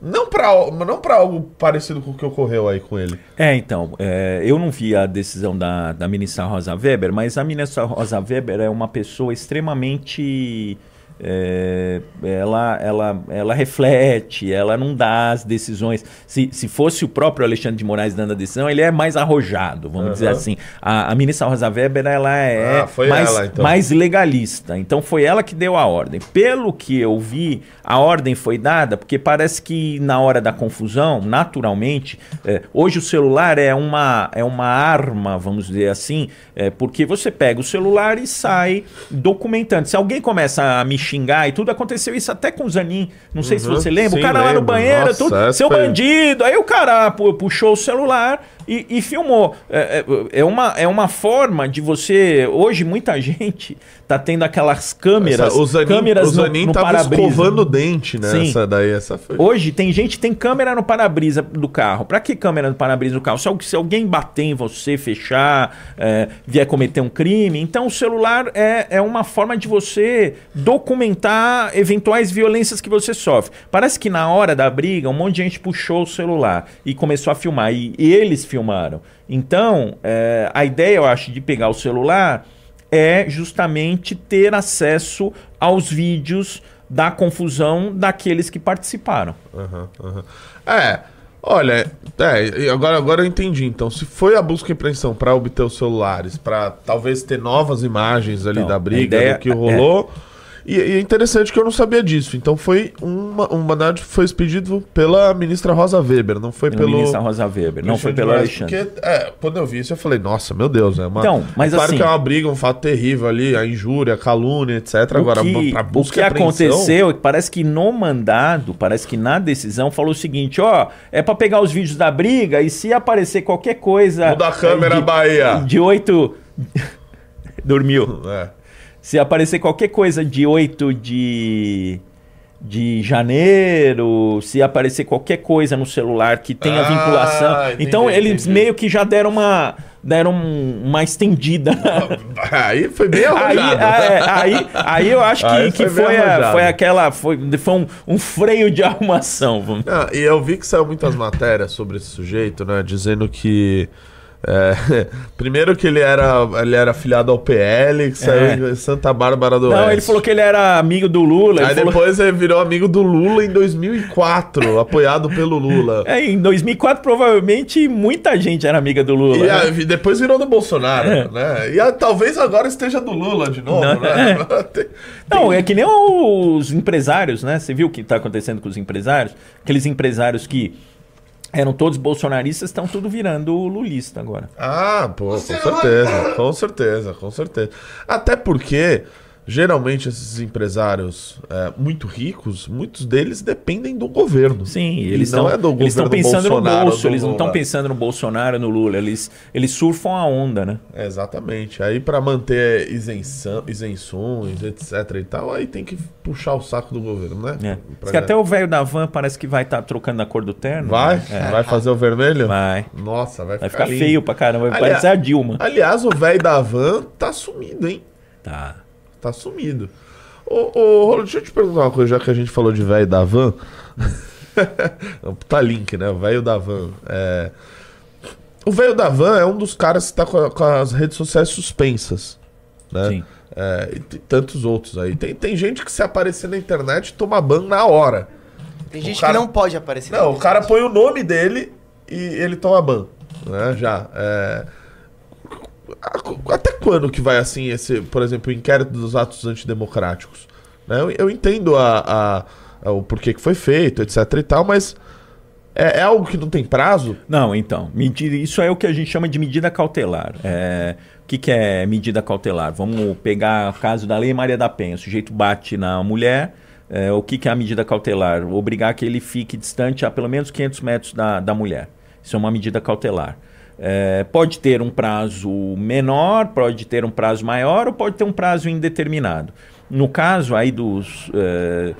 Não para não algo parecido com o que ocorreu aí com ele. É, então, é, eu não vi a decisão da, da ministra Rosa Weber, mas a ministra Rosa Weber é uma pessoa extremamente. É, ela, ela, ela reflete, ela não dá as decisões. Se, se fosse o próprio Alexandre de Moraes dando a decisão, ele é mais arrojado, vamos Aham. dizer assim. A, a ministra Rosa Weber ela é Ah, mais, ela, então. mais legalista. Então foi ela que deu a ordem. Pelo que eu vi, a ordem foi dada porque parece que na hora da confusão, naturalmente, é, hoje o celular é uma, é uma arma, vamos dizer assim, é, porque você pega o celular e sai documentando. Se alguém começa a me xingar e tudo, aconteceu isso até com o Zanin. Não sei se Uhum. você lembra. Sim, o cara lá no lembro. banheiro, Nossa, tudo, essa seu foi- bandido. Aí o cara pu- puxou o celular e, e filmou. É, é, é uma, é uma forma de você. Hoje, muita gente tá tendo aquelas câmeras. Essa- o Zanin, câmeras o Zanin no, no tava escovando o dente nessa Sim. daí, essa foi. Hoje tem gente que tem câmera no para-brisa do carro. Pra que câmera no para-brisa do carro? Se, se alguém bater em você, fechar, é, vier cometer um crime, então o celular é, é uma forma de você documentar eventuais violências que você sofre. Parece que na hora da briga, um monte de gente puxou o celular e começou a filmar. E, e eles filmaram. Então, é, a ideia, eu acho, de pegar o celular é justamente ter acesso aos vídeos da confusão daqueles que participaram. Aham, aham. É, olha, é, agora, agora eu entendi. Então, se foi a busca e apreensão para obter os celulares, para talvez ter novas imagens ali Então, da briga, ideia- do que rolou. E, e é interessante que eu não sabia disso. Então foi uma, um mandado que foi expedido pela ministra Rosa Weber, não foi Pela pelo. ministra Rosa Weber, não foi pelo Alexandre. Porque, é, quando eu vi isso, eu falei, nossa, meu Deus, é uma. Então, mas claro assim- que é uma briga, um fato terrível ali, a injúria, a calúnia, etc. Agora, o que, o busca que e apreensão- aconteceu é que parece que no mandado, parece que na decisão falou o seguinte, ó, é pra pegar os vídeos da briga e se aparecer qualquer coisa... Muda a câmera, de, Bahia. De 8... Dormiu. É. Se aparecer qualquer coisa de 8 de... De janeiro, se aparecer qualquer coisa no celular que tenha Ah, vinculação. entendi, então eles entendi. meio que já deram uma, deram um- uma estendida Aí foi bem Aí, arrojado. é, aí, aí eu acho que, Aí que foi bem foi, a- arrojado. foi aquela. Foi, foi um, um freio de arrumação. Ah, e eu vi que saiu muitas matérias sobre esse sujeito, né? Dizendo que. É, primeiro que ele era, ele era afiliado ao PL, que saiu em Santa Bárbara do É. Não, Oeste. ele falou que ele era amigo do Lula. Aí Ele falou, depois ele virou amigo do Lula em 2004, apoiado pelo Lula. é, em 2004, provavelmente, muita gente era amiga do Lula. E né? aí, depois virou do Bolsonaro, né? E ah, talvez agora esteja do Lula de novo, Não, né? Tem- Não, é que nem os empresários, né? Você viu o que está acontecendo com os empresários? Aqueles empresários que eram todos bolsonaristas estão tudo virando lulista agora. Ah, pô, com certeza, com certeza, com certeza. Até porque, geralmente, esses empresários é, muito ricos, muitos deles dependem do governo. Sim, eles não estão é do eles estão pensando no Bolsonaro ou bolso, eles não estão Lula. pensando no Bolsonaro, no Lula, eles, eles surfam a onda, né? É, Exatamente. Aí, pra manter isenção, isenções, etc e tal, aí tem que puxar o saco do governo, né? É. Até o velho da van parece que vai estar trocando a cor do terno. Vai? né? Vai fazer o vermelho? É. Vai. Nossa, vai, Vai ficar lindo. feio pra caramba, vai parecer a Dilma. Aliás, o velho da van tá sumido, hein? Tá. Tá sumido. Ô, ô, Rolo, deixa eu te perguntar uma coisa, já que a gente falou de velho da van. tá link, né? O velho da van. É... O velho da van é um dos caras que tá com, a- com as redes sociais suspensas. Né? Sim. É, e tem tantos outros aí. Tem, tem gente que se aparecer na internet toma ban na hora. Tem gente cara- que não pode aparecer. Não, o cara põe o nome dele e ele toma ban. Né? Já. É... Até quando que vai assim esse, por exemplo, o inquérito dos atos antidemocráticos? Né? Eu, eu entendo a, a- a- o porquê que foi feito, etc e tal, mas é, é algo que não tem prazo? Não, então, isso é o que a gente chama de medida cautelar. É, o que, que é medida cautelar? Vamos pegar o caso da Lei Maria da Penha. O sujeito bate na mulher. é, o que, que é a medida cautelar? Obrigar que ele fique distante a pelo menos 500 metros da, da mulher. Isso é uma medida cautelar. É, pode ter um prazo menor, pode ter um prazo maior ou pode ter um prazo indeterminado. No caso aí dos, eh,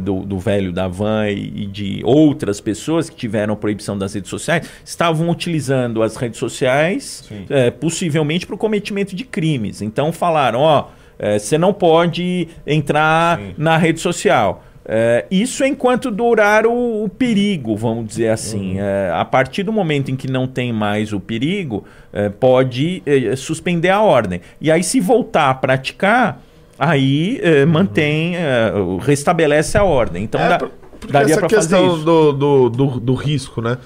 do, do velho da van e, de outras pessoas que tiveram proibição das redes sociais, estavam utilizando as redes sociais eh, possivelmente para o cometimento de crimes. Então falaram, ó, eh, você não pode entrar Sim. na rede social. É, isso enquanto durar o, o perigo, vamos dizer assim. É, a partir do momento em que não tem mais o perigo, é, pode é, suspender a ordem. E aí, se voltar a praticar, aí é, mantém, é, restabelece a ordem. Então, dá, daria essa para fazer questão isso. do, do, do, do risco, né?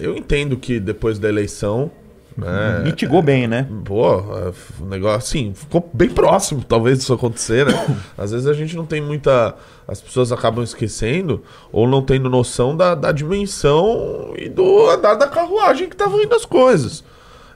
Eu entendo que depois da eleição. Né, Mitigou bem, né? Pô, é, o negócio assim, ficou bem próximo, talvez, disso acontecer, né? Às vezes a gente não tem muita. As pessoas acabam esquecendo ou não tendo noção da, da dimensão e do andar da carruagem que estavam indo as coisas.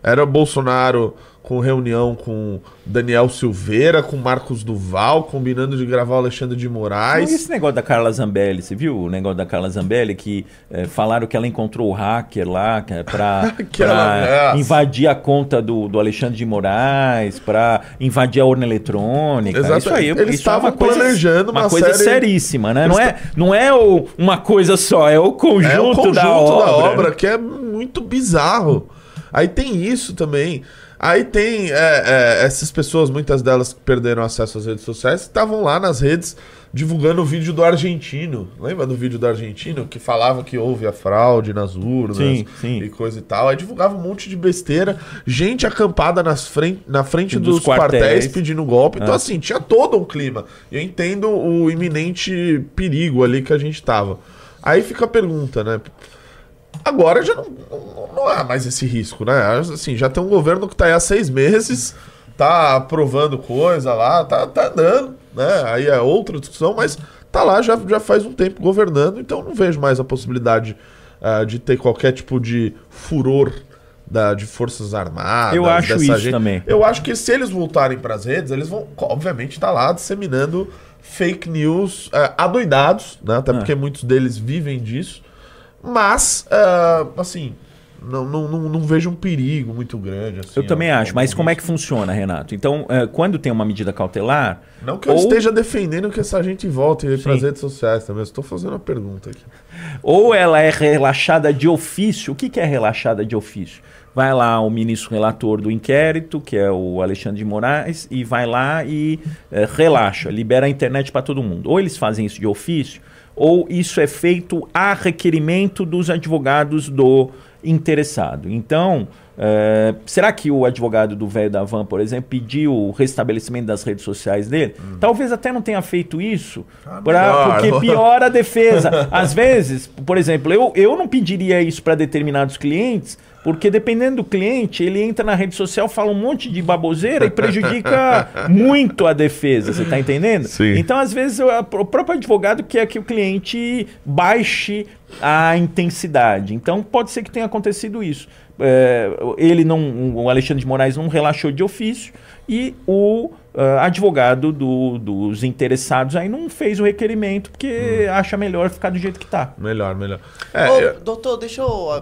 Era o Bolsonaro com reunião com Daniel Silveira, com Marcos Duval, combinando de gravar o Alexandre de E Moraes. esse negócio da Carla Zambelli, você viu o negócio da Carla Zambelli que eh, falaram que ela encontrou o hacker lá é pra nossa. invadir a conta do, do Alexandre de Moraes, pra invadir a urna eletrônica. Exato. Isso aí, Eles é estavam coisa, planejando uma uma coisa série- seríssima, né? Eles Não é, não é o- uma coisa só, é o conjunto, É o conjunto da obra. que é muito bizarro. Aí tem isso também. Aí tem é, é, essas pessoas, muitas delas que perderam acesso às redes sociais, que estavam lá nas redes divulgando o vídeo do argentino. Lembra do vídeo do argentino que falava que houve a fraude nas urnas Sim, sim. e coisa e tal? Aí divulgava um monte de besteira, gente acampada nas frente, na frente Dos dos, quartéis. quartéis. pedindo golpe. Então, É. assim, tinha todo um clima. Eu entendo o iminente perigo ali que a gente tava. Aí fica a pergunta, né? Agora já não, não, não há mais esse risco, né? Assim, já tem um governo que tá aí há seis meses, tá aprovando coisa lá, tá, tá andando, né? Aí é outra discussão, mas tá lá já, já faz um tempo governando, então não vejo mais a possibilidade ah, de ter qualquer tipo de furor da, de forças armadas. Eu acho isso também. Eu acho que se eles voltarem para as redes, eles vão, obviamente, estar lá disseminando fake news ah, adoidados, né? Até Ah. porque muitos deles vivem disso. Mas, ah, assim, não, não, não, não vejo um perigo muito grande. Assim, Eu também acho, mas ao como é que risco. funciona, Renato? Então, eh, quando tem uma medida cautelar. Não que eu ou- esteja defendendo que essa gente volte para as redes sociais também. Eu estou fazendo uma pergunta aqui. Ou ela é relaxada de ofício. O que, que é relaxada de ofício? Vai lá o ministro relator do inquérito, que é o Alexandre de Moraes, e vai lá e eh, relaxa, libera a internet para todo mundo. Ou eles fazem isso de ofício, ou isso é feito a requerimento dos advogados do interessado. Então, eh, será que o advogado do velho da van, por exemplo, pediu o restabelecimento das redes sociais dele? Talvez até não tenha feito isso, Ah, pra- porque piora a defesa. Às vezes, por exemplo, eu, eu não pediria isso para determinados clientes, porque dependendo do cliente, ele entra na rede social, fala um monte de baboseira e prejudica muito a defesa, você está entendendo? Sim. Então, às vezes, o, o próprio advogado quer que o cliente baixe a intensidade. Então, pode ser que tenha acontecido isso. É, ele não, o Alexandre de Moraes não relaxou de ofício e o ah, advogado do- dos interessados aí não fez o requerimento porque acha melhor ficar do jeito que tá. Melhor, melhor. É, Ô, eu- doutor, deixa eu. a-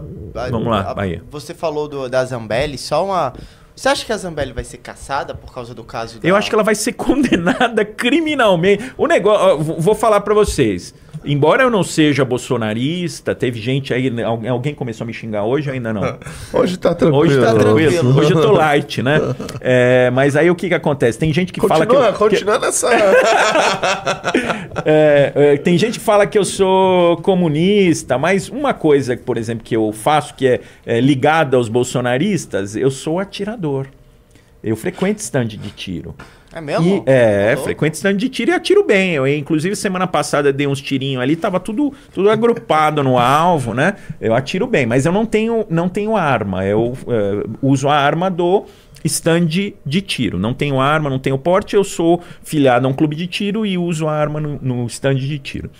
a- Vamos lá, a- Bahia. Você falou do, da Zambelli, só uma. Você acha que a Zambelli vai ser caçada por causa do caso da... Eu acho que ela vai ser condenada criminalmente. O negócio, vou vou falar pra vocês. Embora eu não seja bolsonarista, teve gente aí, né, alguém começou a me xingar hoje, ainda não. hoje tá tranquilo. Hoje tá Tá tranquilo. Hoje eu tô light, né? É, mas aí o que que acontece? Tem gente que fala que Continua, eu, que- continua nessa. é, é, tem gente que fala que eu sou comunista, mas uma coisa, por exemplo, que eu faço que é, é ligada aos bolsonaristas, eu sou atirador. Eu frequento stand de tiro. É mesmo? E, é, louco? frequento stand de tiro e atiro bem. Eu, inclusive, semana passada dei uns tirinhos ali, tava tudo, tudo agrupado no alvo, né? Eu atiro bem, mas eu não tenho, não tenho arma. Eu é, uso a arma do stand de tiro. Não tenho arma, não tenho porte, eu sou filiado a um clube de tiro e uso a arma no, no stand de tiro.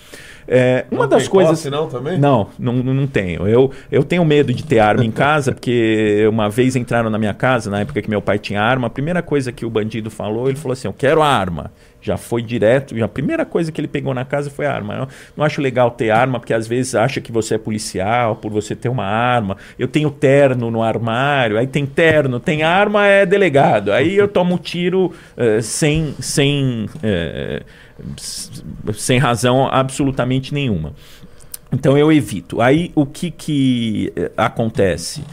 É, uma Não das tem coisas. posse, não, também? Não, não, não tenho. Eu, eu tenho medo de ter arma em casa, porque uma vez entraram na minha casa, na época que meu pai tinha arma, a primeira coisa que o bandido falou, ele falou assim: Eu quero a arma. Já foi direto, já a primeira coisa que ele pegou na casa foi arma. Eu não acho legal ter arma, porque às vezes acha que você é policial por você ter uma arma. Eu tenho terno no armário, aí tem terno, tem arma, é delegado. Aí eu tomo tiro eh, sem. sem s- sem razão absolutamente nenhuma. Então eu evito. Aí o que, que eh, acontece?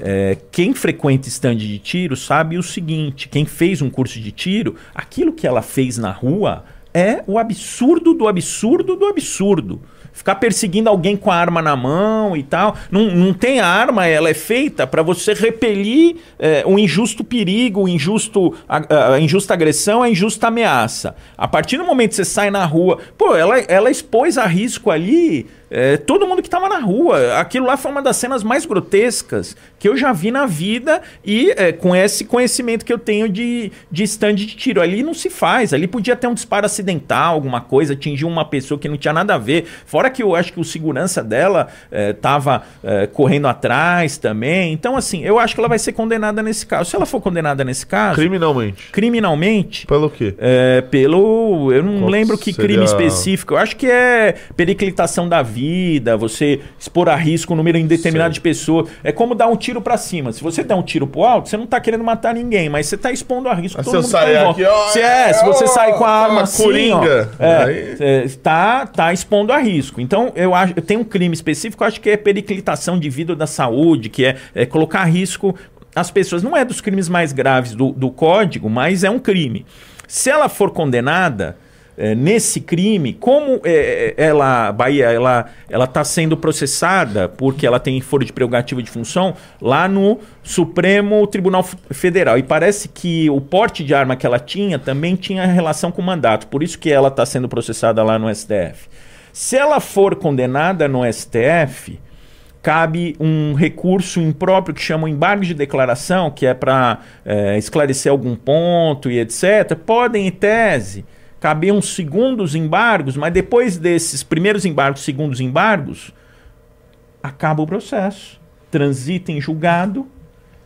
É, quem frequenta stand de tiro sabe o seguinte: quem fez um curso de tiro, aquilo que ela fez na rua é o absurdo do absurdo do absurdo. Ficar perseguindo alguém com a arma na mão e tal. Não, não tem arma, ela é feita para você repelir é, o injusto perigo, o injusto, a, a injusta agressão, a injusta ameaça. A partir do momento que você sai na rua, pô, ela, ela expôs a risco ali é, todo mundo que estava na rua. Aquilo lá foi uma das cenas mais grotescas que eu já vi na vida e é, com esse conhecimento que eu tenho de, de stand de tiro. Ali não se faz. Ali podia ter um disparo acidental, alguma coisa, atingir uma pessoa que não tinha nada a ver. Fora que eu acho que o segurança dela estava correndo atrás também. Então, assim, eu acho que ela vai ser condenada nesse caso. Se ela for condenada nesse caso, Criminalmente. criminalmente, Pelo quê? é, pelo. Eu não Qual lembro que seria- crime específico. Eu acho que é periclitação da vida, você expor a risco um número indeterminado Sei. de pessoas. É como dar um tiro pra cima. Se você der um tiro pro alto, você não tá querendo matar ninguém, mas você tá expondo a risco Mas todo se mundo tá sair aqui, ó, se é, se você ó, sair com a arma uma assim, coringa, ó, é, é, tá, tá expondo a risco. Então, eu acho, eu tenho um crime específico, eu acho que é periclitação de vida ou da saúde, que é, é colocar a risco as pessoas. Não é dos crimes mais graves do, do código, mas é um crime. Se ela for condenada é, nesse crime, como é, ela, Bahia, ela ela está sendo processada porque ela tem foro de prerrogativa de função lá no Supremo Tribunal Federal e parece que o porte de arma que ela tinha também tinha relação com o mandato, por isso que ela está sendo processada lá no STF. Se ela for condenada no STF, cabe um recurso impróprio que chama embargo de declaração, que é para é, esclarecer algum ponto e etc. Podem, em tese, cabiam segundos embargos, mas depois desses primeiros embargos, segundos embargos, acaba o processo. Transita em julgado,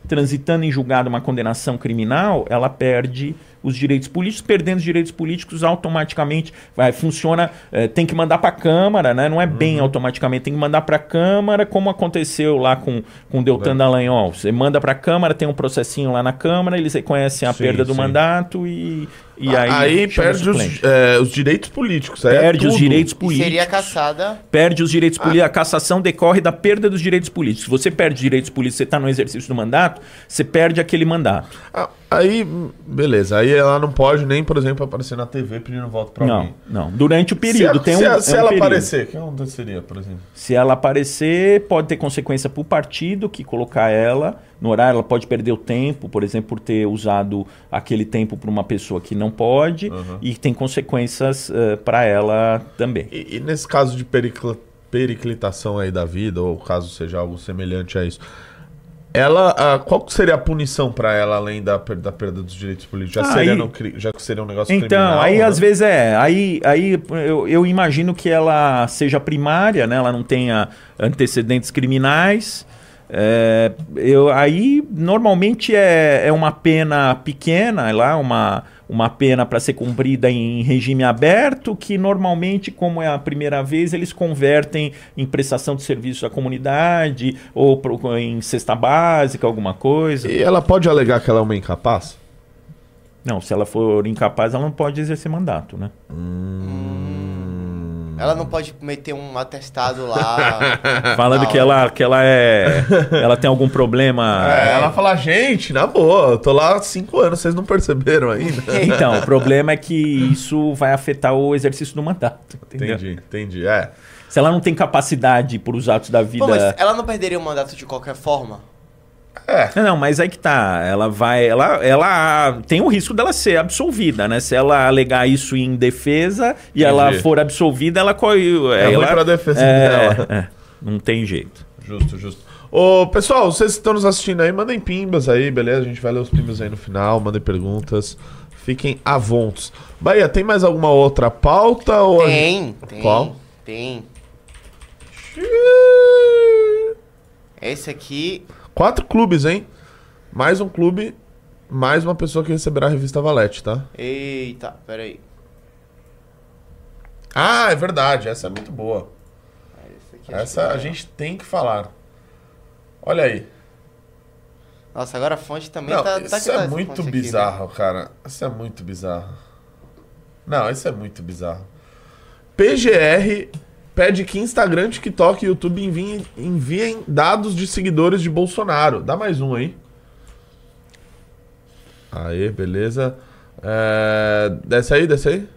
transitando em julgado uma condenação criminal, ela perde os direitos políticos, perdendo os direitos políticos automaticamente vai funciona, é, tem que mandar para a Câmara, né? Não é bem uhum. automaticamente, tem que mandar para a Câmara, como aconteceu lá com com Deltan é. Dallagnol. Você manda para a Câmara, tem um processinho lá na Câmara, eles reconhecem a sim, perda do sim. mandato e e aí, aí perde os, é, os, direitos políticos. Aí é perde é os direitos políticos. seria caçada. Perde os direitos políticos. Ah. A cassação decorre da perda dos direitos políticos. Se você perde direitos políticos, você está no exercício do mandato, você perde aquele mandato. Ah, aí, beleza. Aí ela não pode nem, por exemplo, aparecer na TV pedindo voto para alguém. Não, não. Durante o período. Se, tem se, um, se é um ela período. aparecer, o que aconteceria, por exemplo? Se ela aparecer, pode ter consequência para o partido que colocar ela no horário. Ela pode perder o tempo, por exemplo, por ter usado aquele tempo para uma pessoa que não pode. Uhum. E tem consequências uh, eh, para ela também. E, e, nesse caso de periclitação aí da vida, ou caso seja algo semelhante a isso ela, a, qual seria a punição para ela além da, da perda dos direitos políticos? Já, seria, no, já seria um negócio então, criminal? aí né? às vezes é. Aí, aí eu, eu, imagino que ela seja primária, né? Ela não tenha antecedentes criminais. É, eu, aí normalmente é, é uma pena pequena, é lá uma uma pena para ser cumprida em regime aberto, que normalmente, como é a primeira vez, eles convertem em prestação de serviço à comunidade ou pro, em cesta básica, alguma coisa. E ela pode alegar que ela é uma incapaz? Não, se ela for incapaz, ela não pode exercer mandato, né? Hum... Ela não pode meter um atestado lá. Falando que ela, que ela é. Ela tem algum problema. É, ela fala, gente, na boa, eu tô lá há cinco anos, vocês não perceberam ainda. então, o problema é que isso vai afetar o exercício do mandato. Entendeu? Entendi, entendi. É. Se ela não tem capacidade por os atos da vida. Pô, mas ela não perderia o mandato de qualquer forma? É. Não, mas aí que tá. Ela vai. Ela, ela tem o risco dela ser absolvida, né? Se ela alegar isso em defesa e Entendi. ela for absolvida, ela corre. É ela, pra defesa é, dela. É, não tem jeito. Justo, justo. Ô, pessoal, vocês que estão nos assistindo aí, mandem pimbas aí, beleza? A gente vai ler os pimbas aí no final, mandem perguntas. Fiquem avontos. Bahia, tem mais alguma outra pauta? Ou tem, tem. Qual? Tem. Esse aqui Quatro clubes, hein? Mais um clube, mais uma pessoa que receberá a revista Valete, tá? Eita, peraí. Ah, é verdade. Essa é muito boa. Essa é a gente tem que falar. Olha aí. Nossa, agora a fonte também Não, tá, tá Isso é muito bizarro, aqui, né? cara. Isso é muito bizarro. Não, isso é muito bizarro. PGR pede que Instagram, TikTok e YouTube enviem, enviem dados de seguidores de Bolsonaro. Dá mais um aí. Aí, beleza. É... Desce aí, desce aí.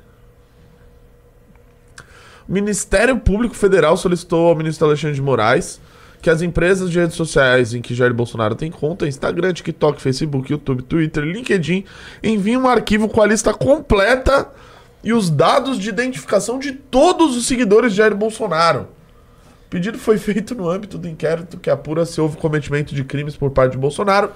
O Ministério Público Federal solicitou ao ministro Alexandre de Moraes que as empresas de redes sociais em que Jair Bolsonaro tem conta, Instagram, TikTok, Facebook, YouTube, Twitter, LinkedIn, enviem um arquivo com a lista completa e os dados de identificação de todos os seguidores de Jair Bolsonaro. O pedido foi feito no âmbito do inquérito que apura se houve cometimento de crimes por parte de Bolsonaro.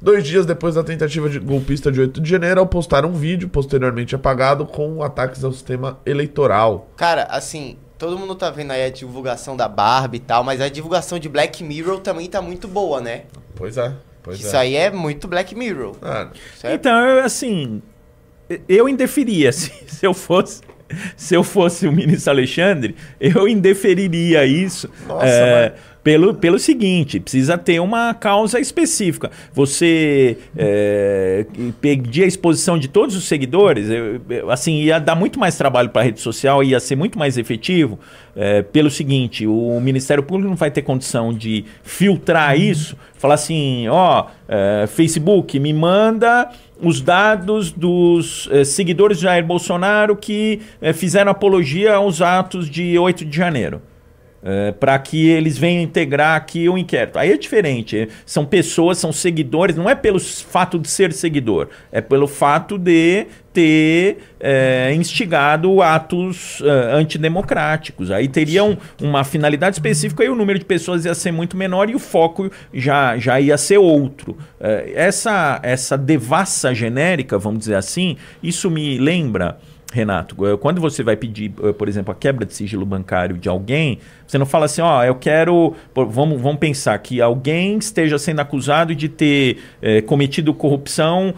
Dois dias depois da tentativa de golpista de 8 de janeiro, ao postar um vídeo, posteriormente apagado, com ataques ao sistema eleitoral. Cara, assim, todo mundo tá vendo aí a divulgação da Barbie e tal, mas a divulgação de Black Mirror também tá muito boa, né? Pois é. Pois Isso é. aí é muito Black Mirror. Ah, então, assim, eu indeferia. Se, se eu fosse se eu fosse o ministro Alexandre, eu indeferiria isso. Nossa, é, Pelo, pelo seguinte, precisa ter uma causa específica. Você é, pedir a exposição de todos os seguidores, eu- eu- assim, ia dar muito mais trabalho para a rede social, ia ser muito mais efetivo. é, pelo seguinte, o Ministério Público não vai ter condição de filtrar isso, falar assim, ó, é, Facebook, me manda os dados dos eh, seguidores de Jair Bolsonaro que eh, fizeram apologia aos atos de 8 de janeiro. Para que eles venham integrar aqui o inquérito. Aí é diferente. eh, São pessoas, são seguidores, não é pelo fato de ser seguidor, é pelo fato de ter eh, instigado atos eh, antidemocráticos. Aí teria um- uma finalidade específica e o número de pessoas ia ser muito menor e o foco já, já ia ser outro. Eh, essa, essa devassa genérica, vamos dizer assim, isso me lembra. Renato, eh, quando você vai pedir, eh, por exemplo, a quebra de sigilo bancário de alguém, você não fala assim, ó, eu quero. Vamos, vamos pensar que alguém esteja sendo acusado de ter eh, cometido corrupção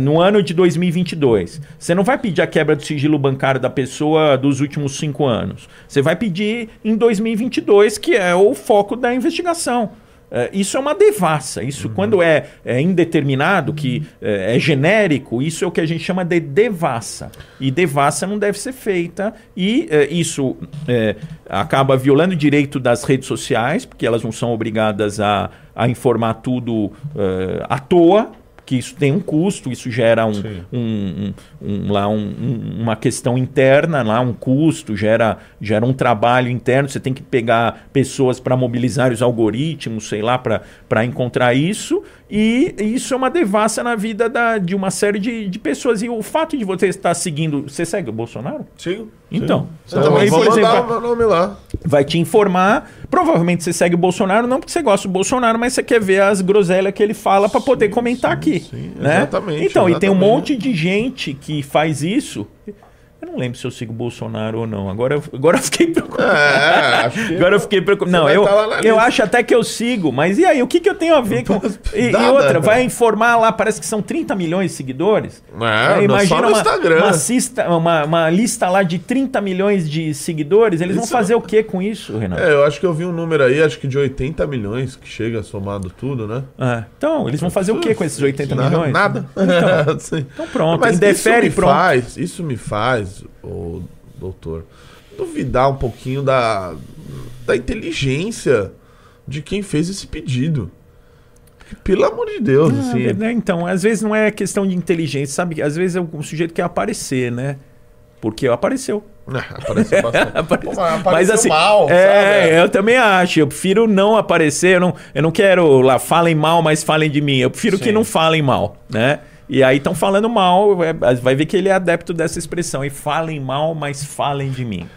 no ano de 2022. Você não vai pedir a quebra do sigilo bancário da pessoa dos últimos cinco anos. Você vai pedir em 2022, que é o foco da investigação. É, isso é uma devassa. Isso, quando é, é indeterminado, que é, é genérico, isso é o que a gente chama de devassa. E devassa não deve ser feita. E é, isso acaba violando o direito das redes sociais, porque elas não são obrigadas a, a informar tudo à toa. Que isso tem um custo, isso gera um, um- um- um- lá um- um- uma questão interna, lá um custo, gera, gera um trabalho interno. Você tem que pegar pessoas para mobilizar os algoritmos, sei lá, para encontrar isso. E isso é uma devassa na vida da- de uma série de, de pessoas. E o fato de você estar seguindo. Você segue o Bolsonaro? Sim. Então, Então, então aí, por exemplo, nome lá. vai te informar. Provavelmente você segue o Bolsonaro, não porque você gosta do Bolsonaro, mas você quer ver as groselhas que ele fala para poder comentar aqui. sim, né? exatamente, Então, e tem um exatamente. monte de gente que faz isso. Não lembro se eu sigo Bolsonaro ou não. Agora, eu- agora eu fiquei preocupado. É. Agora eu fiquei preocupado. Não, eu, tá eu acho até que eu sigo, mas e aí? O que, que eu tenho a ver com. E, e outra, vai informar lá, parece que são 30 milhões de seguidores. É, não, só no uma, Instagram. Uma, cista- uma- uma lista lá de 30 milhões de seguidores. Eles vão Isso- fazer o que com isso, Renato? É, eu acho que eu vi um número aí, acho que de 80 milhões que chega somado tudo, né? É. Então, eles vão fazer o que com esses 80 Na- milhões? Nada. Então, então pronto, Mas indefere e isso me pronto. faz, isso me faz, ô, doutor, duvidar um pouquinho da, da inteligência de quem fez esse pedido. Pelo amor de Deus, Ah, assim. né, Então, às vezes não é questão de inteligência, sabe? Às vezes é o sujeito quer aparecer, né? Porque apareceu. Ah, apareceu bastante. Apareceu. Pô, mas assim, mal, é, sabe? eu também acho. Eu prefiro não aparecer. Eu não, eu não quero lá, falem mal, mas falem de mim. Eu prefiro que Sim. não falem mal, né? E aí estão falando mal, é, vai ver que ele é adepto dessa expressão. E falem mal, mas falem de mim.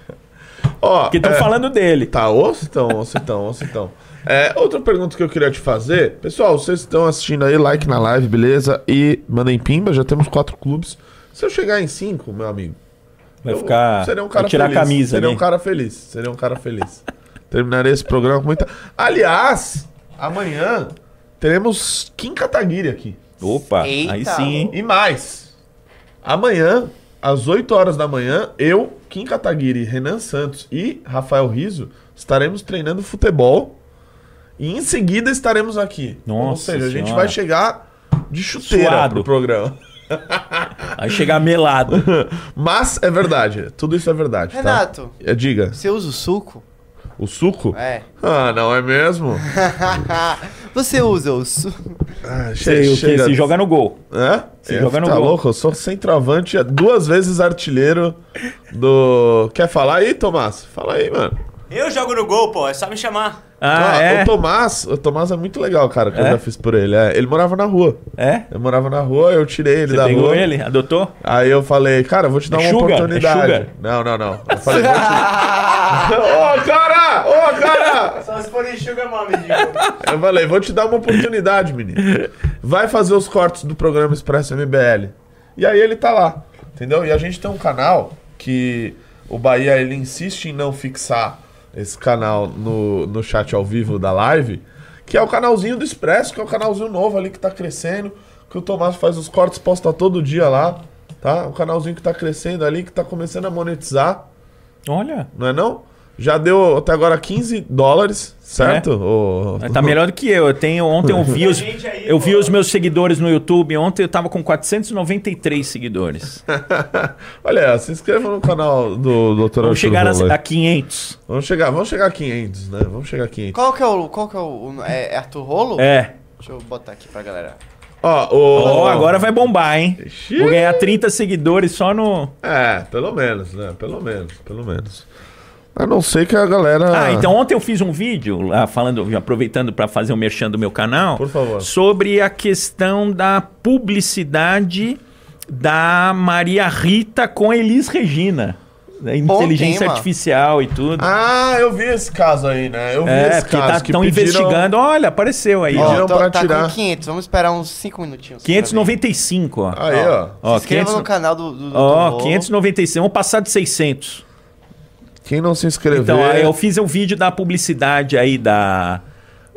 Ó, Porque estão é, falando dele. Tá, ouça então, ouça então, então. É, outra pergunta que eu queria te fazer. Pessoal, vocês estão assistindo aí, like na live, beleza? E mandem pimba, já temos quatro clubes. Se eu chegar em cinco, meu amigo. Vai eu ficar. Seria um cara tirar feliz. a camisa Seria ali. um cara feliz. Seria um cara feliz. Terminarei esse programa com muita. Aliás, amanhã teremos Kim Kataguiri aqui. Opa, aí Eita. sim, hein? E mais. Amanhã, às 8 horas da manhã, eu, Kim Kataguiri, Renan Santos e Rafael Riso estaremos treinando futebol. E em seguida estaremos aqui. Ou Nossa seja, a gente Senhora. vai chegar de chuteira Suado. pro programa. Aí chegar melado. Mas é verdade. Tudo isso é verdade. tá? Renato, É, Diga, você usa o suco? O suco? É. Ah, não é mesmo? você usa o suco? Ah, che- Sei, o que? Se joga no gol. Hã? Se É, joga no tá gol. louco? Eu sou centroavante, duas vezes artilheiro do. Quer falar aí, Tomás? Fala aí, mano. Eu jogo no gol, pô, é só me chamar. Ah, Ah, é? O Tomás, o Tomás é muito legal, cara, que eu É? já fiz por ele. É, ele morava na rua. É? Eu morava na rua, eu tirei ele Você da pegou rua. ele? Adotou? Aí eu falei, cara, eu vou te dar É uma sugar? É oportunidade. sugar? Não, não, não. Eu falei, vou te... Ô, cara! Ô, cara! Só se for em Sugar Mommy, digo. Eu falei, vou te dar uma oportunidade, menino. Vai fazer os cortes do programa Expresso MBL. E aí ele tá lá, entendeu? E a gente tem um canal que o Bahia ele insiste em não fixar esse canal no, no chat ao vivo da live, que é o canalzinho do Expresso, que é o canalzinho novo ali que tá crescendo, que o Tomás faz os cortes, posta todo dia lá, tá? Um canalzinho que tá crescendo ali, que tá começando a monetizar Olha. não é não? Já deu até agora 15 dólares, certo? Ô- Tá melhor do que eu. Eu tenho ontem eu vi os eu vi os meus seguidores no YouTube. Ontem eu tava com 493 seguidores. Olha, se inscreva no canal do Dr. Vamos Arthur chegar a, a 500. Vamos chegar, vamos chegar a 500, né? Vamos chegar a 500. Qual que é o. Qual que é o. o- É, é Arthur Rolo? É. Deixa eu botar aqui pra galera. Ó, o... Ó, agora vai bombar, hein? Ixi. Vou ganhar 30 seguidores só no. É, pelo menos, né? Pelo menos, pelo menos. A não ser que a galera... Ah, então ontem eu fiz um vídeo lá falando, aproveitando para fazer o merchan do meu canal, Por favor. sobre a questão da publicidade da Maria Rita com a Elis Regina. Da inteligência tema. artificial e tudo. Ah, eu vi esse caso aí, né? Eu vi é, esse caso. que estão pediram- investigando. Olha, apareceu aí. Pediram Ó, tô- pra tá tirar. com 500, vamos esperar uns 5 minutinhos. 595, ó. Aí, ó. Ó, Se inscreva 500 no canal do, Ó, Rolo. 595, vamos passar de 600. Quem não se inscreveu... Então, aí eu fiz o vídeo da publicidade aí da...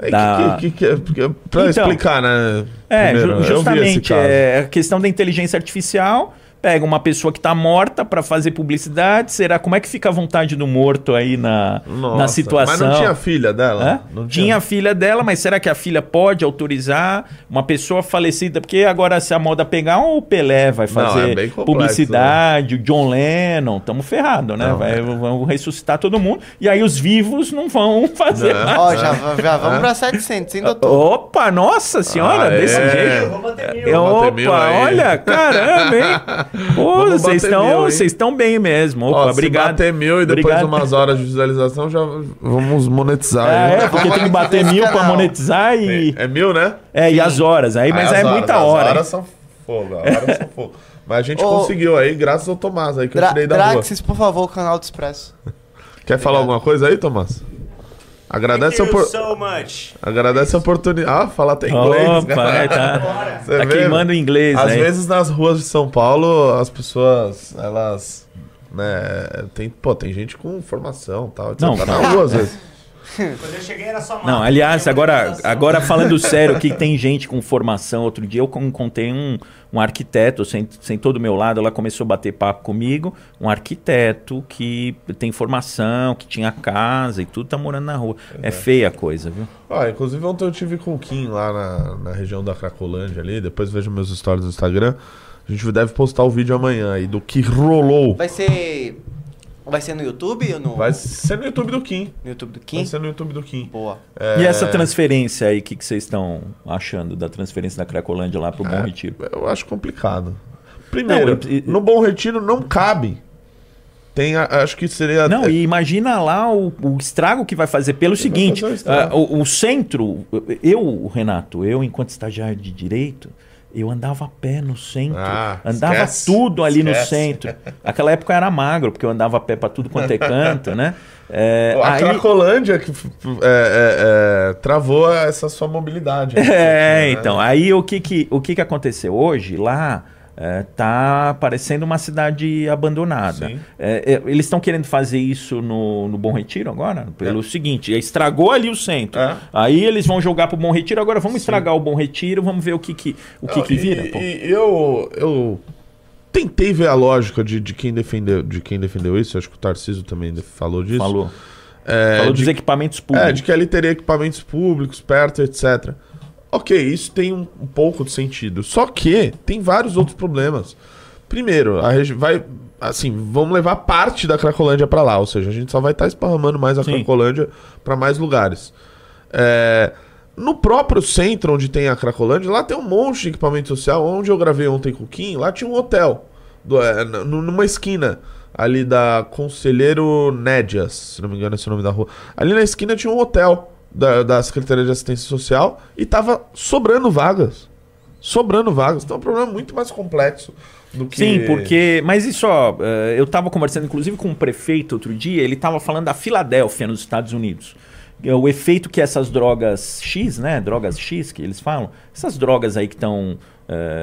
É, da- que, que, que, que, pra Então, explicar, né? É, Primeiro, ju- esse justamente. É, a questão da inteligência artificial. Pega uma pessoa que tá morta pra fazer publicidade. Será como é que fica a vontade do morto aí na, Nossa, na situação? Mas não tinha filha dela? Não tinha a filha dela, mas será que a filha pode autorizar uma pessoa falecida? Porque agora, se a moda pegar, o Pelé vai Não, fazer é bem complexo, publicidade, o John Lennon, estamos ferrados, né? Não, vai, é. Vão ressuscitar todo mundo. E aí os vivos não vão fazer Não. mais. Ó, já, já vamos pra 700, hein, doutor? Opa, nossa senhora, Ah, desse é. jeito. Vamos bater mil. É, Vamos bater opa, mil olha, caramba, hein? Pô, vocês estão vocês bem mesmo. Opa, Ó, obrigado. Se bater mil e depois Obrigado. de umas horas de visualização, já vamos monetizar. Hein? é, porque tem que bater mil canal. monetizar e. É mil, né? É, e as horas. Aí, mas Aí é as horas, muita As hora. horas são fogo, as horas são fogo. Mas a gente Ô, conseguiu aí, graças ao Tomás aí, que eu tirei da rua. Draxis, por favor, o canal do Expresso. Quer falar alguma coisa aí, Tomás? Agradece opor... so much. Agradece a oportunidade. Ah, fala até inglês. Opa, é, tá, tá queimando o inglês Às aí. vezes nas ruas de São Paulo, as pessoas, elas, né, tem, pô, tem gente com formação e tal, etc. Não, tá na rua às vezes. Quando eu cheguei era só mato. Não, aliás, agora, agora falando sério, que tem gente com formação. Outro dia eu encontrei um, um arquiteto, sem- sentou do meu lado, ela começou a bater papo comigo. Um arquiteto que tem formação, que tinha casa e tudo, tá morando na rua. É feia a coisa, viu? Ah, inclusive ontem eu tive com o Kim lá na, na região da Cracolândia ali, depois vejo meus stories no Instagram. A gente deve postar o vídeo amanhã aí do que rolou. Vai ser. Vai ser no YouTube ou no, Vai ser no YouTube do Kim. no YouTube do Vai Kim? ser no YouTube do Kim. Boa. E É. essa transferência aí, o que, que vocês estão achando da transferência da Cracolândia lá pro Bom É, Retiro? Eu acho complicado. Primeiro, Não, e- no Bom Retiro não cabe. Tem, a- acho que seria. Não, e imagina lá o, o estrago que vai fazer pelo seguinte: fazer estrago. ah, o, o centro, eu, Renato, eu, enquanto estagiário de direito, eu andava a pé no centro. Ah, andava esquece, tudo ali no esquece. centro. Aquela época eu era magro, porque eu andava a pé pra tudo quanto é canto, né? É, a aí- Cracolândia que é, é, é, travou essa sua mobilidade. É, né? então, aí o que que, o que que aconteceu? Hoje, lá, é, tá parecendo uma cidade abandonada. Sim. É, é, eles estão querendo fazer isso no, no Bom Retiro agora? Pelo seguinte, estragou ali o centro. É. Aí eles vão jogar pro Bom Retiro, agora vamos estragar o Bom Retiro, vamos ver o que que, o que, Não, que vira. E, eu, eu tentei ver a lógica de, de, quem defendeu, de quem defendeu isso. Acho que o Tarcísio também falou disso. Falou. É, Falou de dos equipamentos públicos. É, de que ali teria equipamentos públicos perto, etc. Ok, isso tem um, um pouco de sentido. Só que tem vários outros problemas. Primeiro, a regi- vai. Assim, vamos levar parte da Cracolândia pra lá. Ou seja, a gente só vai estar esparramando mais a Sim. Cracolândia pra mais lugares. É, no próprio centro onde tem a Cracolândia, lá tem um monte de equipamento social. Onde eu gravei ontem com o Kim, lá tinha um hotel. Do- é, n- numa esquina ali da Conselheiro Nédias, se não me engano esse é o nome da rua. Ali na esquina tinha um hotel da, da Secretaria de Assistência Social e tava sobrando vagas. Sobrando vagas. Então é um problema muito mais complexo do que. Sim, porque. Mas isso, ó, eh, eu estava conversando inclusive com um prefeito outro dia, ele estava falando da Filadélfia, nos Estados Unidos. É O efeito que essas drogas X, né? Drogas X que eles falam, essas drogas aí que estão.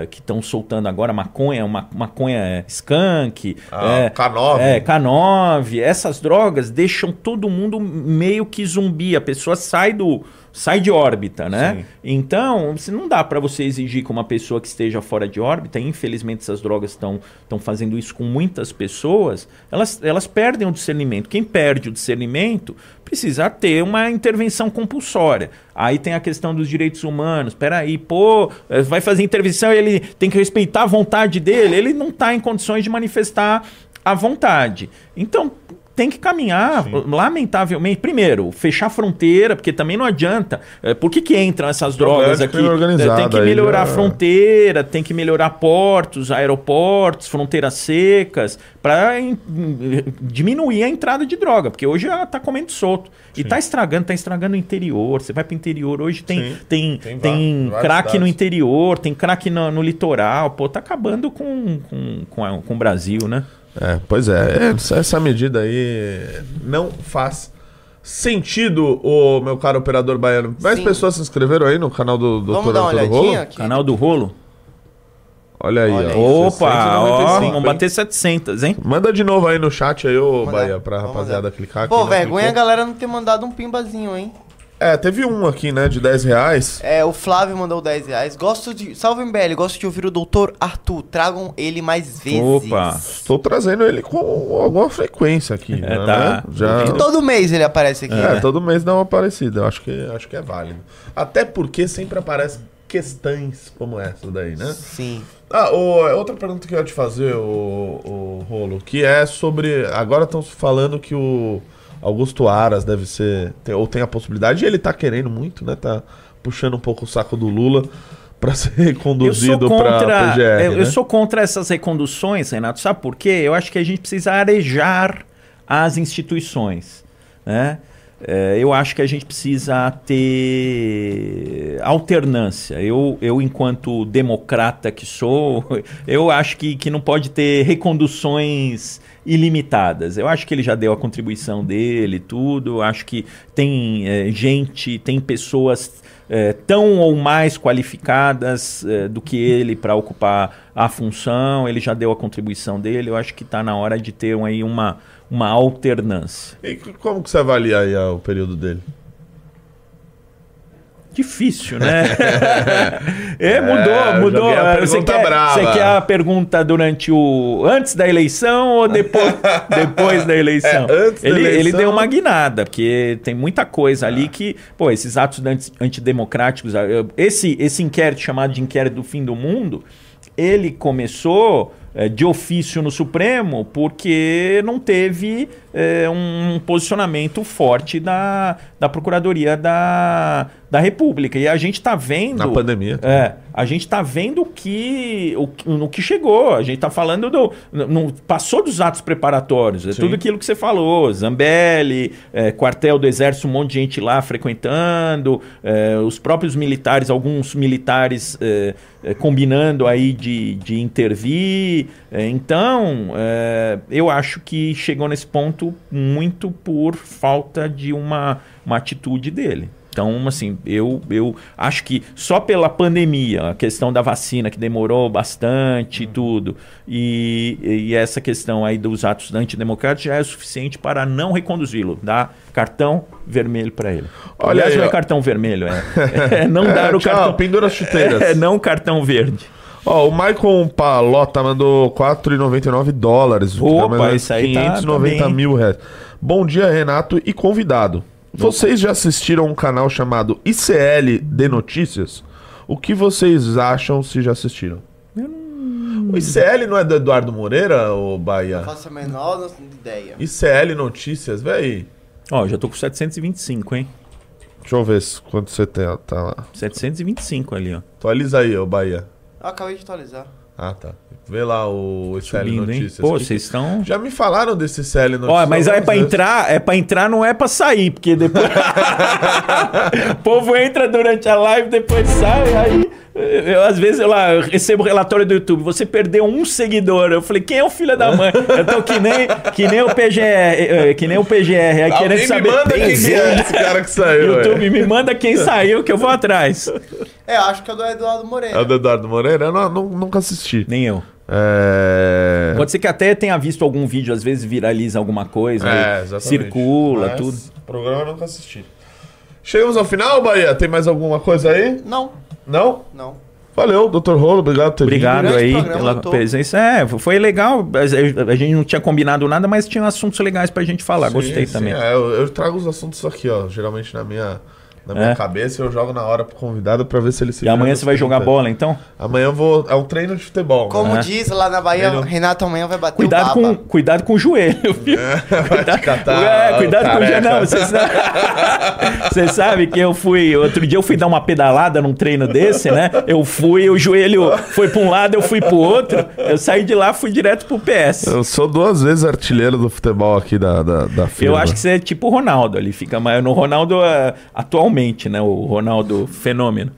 Que estão soltando agora maconha, ma- maconha skunk, Ah, é, K9. é, K9, essas drogas deixam todo mundo meio que zumbi. A pessoa sai do, sai de órbita, né? Sim. Então, se não dá para você exigir que uma pessoa que esteja fora de órbita, infelizmente essas drogas estão estão fazendo isso com muitas pessoas, elas, elas perdem o discernimento. Quem perde o discernimento precisa ter uma intervenção compulsória. Aí tem a questão dos direitos humanos. Peraí, pô, eh, vai fazer intervenção e ele tem que respeitar a vontade dele. Ele não está em condições de manifestar a vontade. Então, tem que caminhar, lamentavelmente. Primeiro, fechar a fronteira, porque também não adianta. É, por que, que entram essas drogas aqui? É, tem que melhorar já- a fronteira, tem que melhorar portos, aeroportos, fronteiras secas, para diminuir a entrada de droga, porque hoje ela tá comendo solto. E tá estragando, tá estragando o interior. Você vai pro interior, hoje tem, Sim. tem, Tem tem, crack no interior, tem crack no, no litoral. Pô, tá acabando com, com, com, com o Brasil, né? É, pois é, essa- essa medida aí não faz sentido, o meu caro operador baiano. Mais Sim. pessoas se inscreveram aí no canal do Dr. Vamos dar uma Rolo? aqui? Canal do Rolo. Olha aí, Olha ó. Opa, ó, 695, vamos hein? bater 700, hein? Manda de novo aí no chat aí, ô Bahia, pra rapaziada clicar aqui. Pô, vergonha a galera não ter mandado um pimbazinho, hein? É, teve um aqui, né, de 10 reais. É, o Flávio mandou 10 reais. Gosto de. Salve MBL, gosto de ouvir o doutor Arthur. Tragam ele mais vezes. Opa. Estou trazendo ele com alguma frequência aqui, É, né? tá. Já... E todo mês ele aparece aqui. É, né? todo mês dá uma parecida. Eu acho que, acho que é válido. Até porque sempre aparecem questões como essa daí, né? Sim. Ah, o- outra pergunta que eu ia te fazer, o, o Rolo, que é sobre. Agora estão falando que o Augusto Aras deve ser. tem- ou tem a possibilidade, e ele tá querendo muito, né? Tá puxando um pouco o saco do Lula pra ser Eu reconduzido pra contra, PGR. eu, eu né? sou contra essas reconduções, Renato. Sabe por quê? Eu acho que a gente precisa arejar as instituições, né? É, eu acho que a gente precisa ter alternância. Eu, eu enquanto democrata que sou, eu acho que, que não pode ter reconduções ilimitadas. Eu acho que ele já deu a contribuição dele, tudo. Acho que tem é, gente, tem pessoas é, tão ou mais qualificadas é, do que ele para ocupar a função. Ele já deu a contribuição dele. Eu acho que está na hora de ter aí uma, uma alternância. E como que você avalia aí ah, o período dele? Difícil, né? é, mudou, eu mudou. Você quer, brava. você quer a pergunta durante o. antes da eleição ou depois, depois da eleição? É, antes da ele, ele eleição. deu uma guinada, porque tem muita coisa ali que. Pô, esses atos anti- antidemocráticos. ah, Esse, esse inquérito chamado de inquérito do fim do mundo, ele começou. Eh, De ofício no Supremo, porque não teve eh, um posicionamento forte da, da Procuradoria da, da República. E a gente está vendo. Na pandemia. É, a gente está vendo que, o, que- no que chegou. A gente está falando do. no- no- passou dos atos preparatórios. É Sim. tudo aquilo que você falou. Zambelli, é, quartel do Exército, um monte de gente lá frequentando, é, os próprios militares, alguns militares é, é, combinando aí de, de intervir. É, então, é, eu acho que chegou nesse ponto muito por falta de uma, uma atitude dele. Então, assim, eu, eu acho que só pela pandemia, a questão da vacina que demorou bastante e tudo, e, e essa questão aí dos atos antidemocráticos já é suficiente para não reconduzi-lo, dar cartão vermelho para ele. Olha Aliás, aí, não é cartão vermelho, é, é não É, dar o tchau, cartão. pendura as chuteiras. É, não cartão verde. Ó, o Maicon Palota mandou 4,99 dólares. o que dá Opa, isso aí tá- 590 tá mil reais. Bom dia, Renato e convidado. Vocês já assistiram um canal chamado ICL de Notícias? O que vocês acham se já assistiram? O ICL não é do Eduardo Moreira, ou Bahia? Não faço a menor ideia. ICL Notícias, véi. Ó, já tô com 725, hein? Deixa eu ver se- quanto você tem, tá lá. 725 ali, ó. Atualiza aí, ô Bahia. Eu acabei de atualizar. Ah, tá. Vê lá o ICL Subindo, hein? Notícias. Pô, vocês estão... Já me falaram desse ICL Notícias. Ó, mas é vezes. entrar, é para entrar, não é pra sair, porque depois o povo entra durante a live, depois sai, aí eu, às vezes eu lá eu recebo relatório do YouTube, você perdeu um seguidor. Eu falei, quem é o filho da mãe? Eu tô que nem que nem o PGR, eh, que nem o PGR, aí querendo me saber manda quem que é esse cara que saiu. YouTube é. me manda quem saiu que eu vou atrás. É, acho que é do Eduardo É Moreira. o do Eduardo Moreira? Eu não- não- nunca assisti. Nem eu. É... Pode ser que até tenha visto algum vídeo, às vezes viraliza alguma coisa, É, circula, Mas tudo. Programa eu nunca assisti. Chegamos ao final, Bahia. Tem mais alguma coisa aí? Não, Não? não. Valeu, Dr. Rolo. Obrigado por ter Obrigado aí pela tô- presença. É, foi legal. A a gente não tinha combinado nada, mas tinha assuntos legais pra gente falar. Sim, Gostei sim, também. é, eu, eu trago os assuntos aqui, ó. Geralmente na minha, na minha É. cabeça eu jogo na hora pro convidado pra ver se ele se E amanhã você vai jogar 30. bola, então? Amanhã eu vou. É um treino de futebol. Como né? diz lá na Bahia, Ele- Renato amanhã vai bater Cuidado o com, cuidado com o joelho, viu? Catar, É, cuidado com o joelho. Não, você sabe, você sabe que eu fui. Outro dia eu fui dar uma pedalada num treino desse, né? Eu fui, o joelho foi pra um lado, eu fui pro outro. Eu saí de lá, fui direto pro PS. Eu sou duas vezes artilheiro do futebol aqui da, da, da firma. Eu acho que você é tipo o Ronaldo ali, fica mais no Ronaldo ah, atualmente, né? O Ronaldo fenômeno.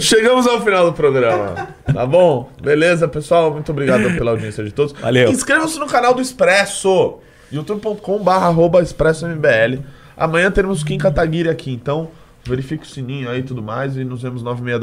Chegamos ao final do programa. Tá bom? Beleza, pessoal? Muito obrigado pela audiência de todos. Valeu. Inscreva-se no canal do Expresso. youtube.com.br expressambl. Amanhã teremos Kim Kataguiri aqui, então verifique o sininho aí e tudo mais. E nos vemos nove e meia da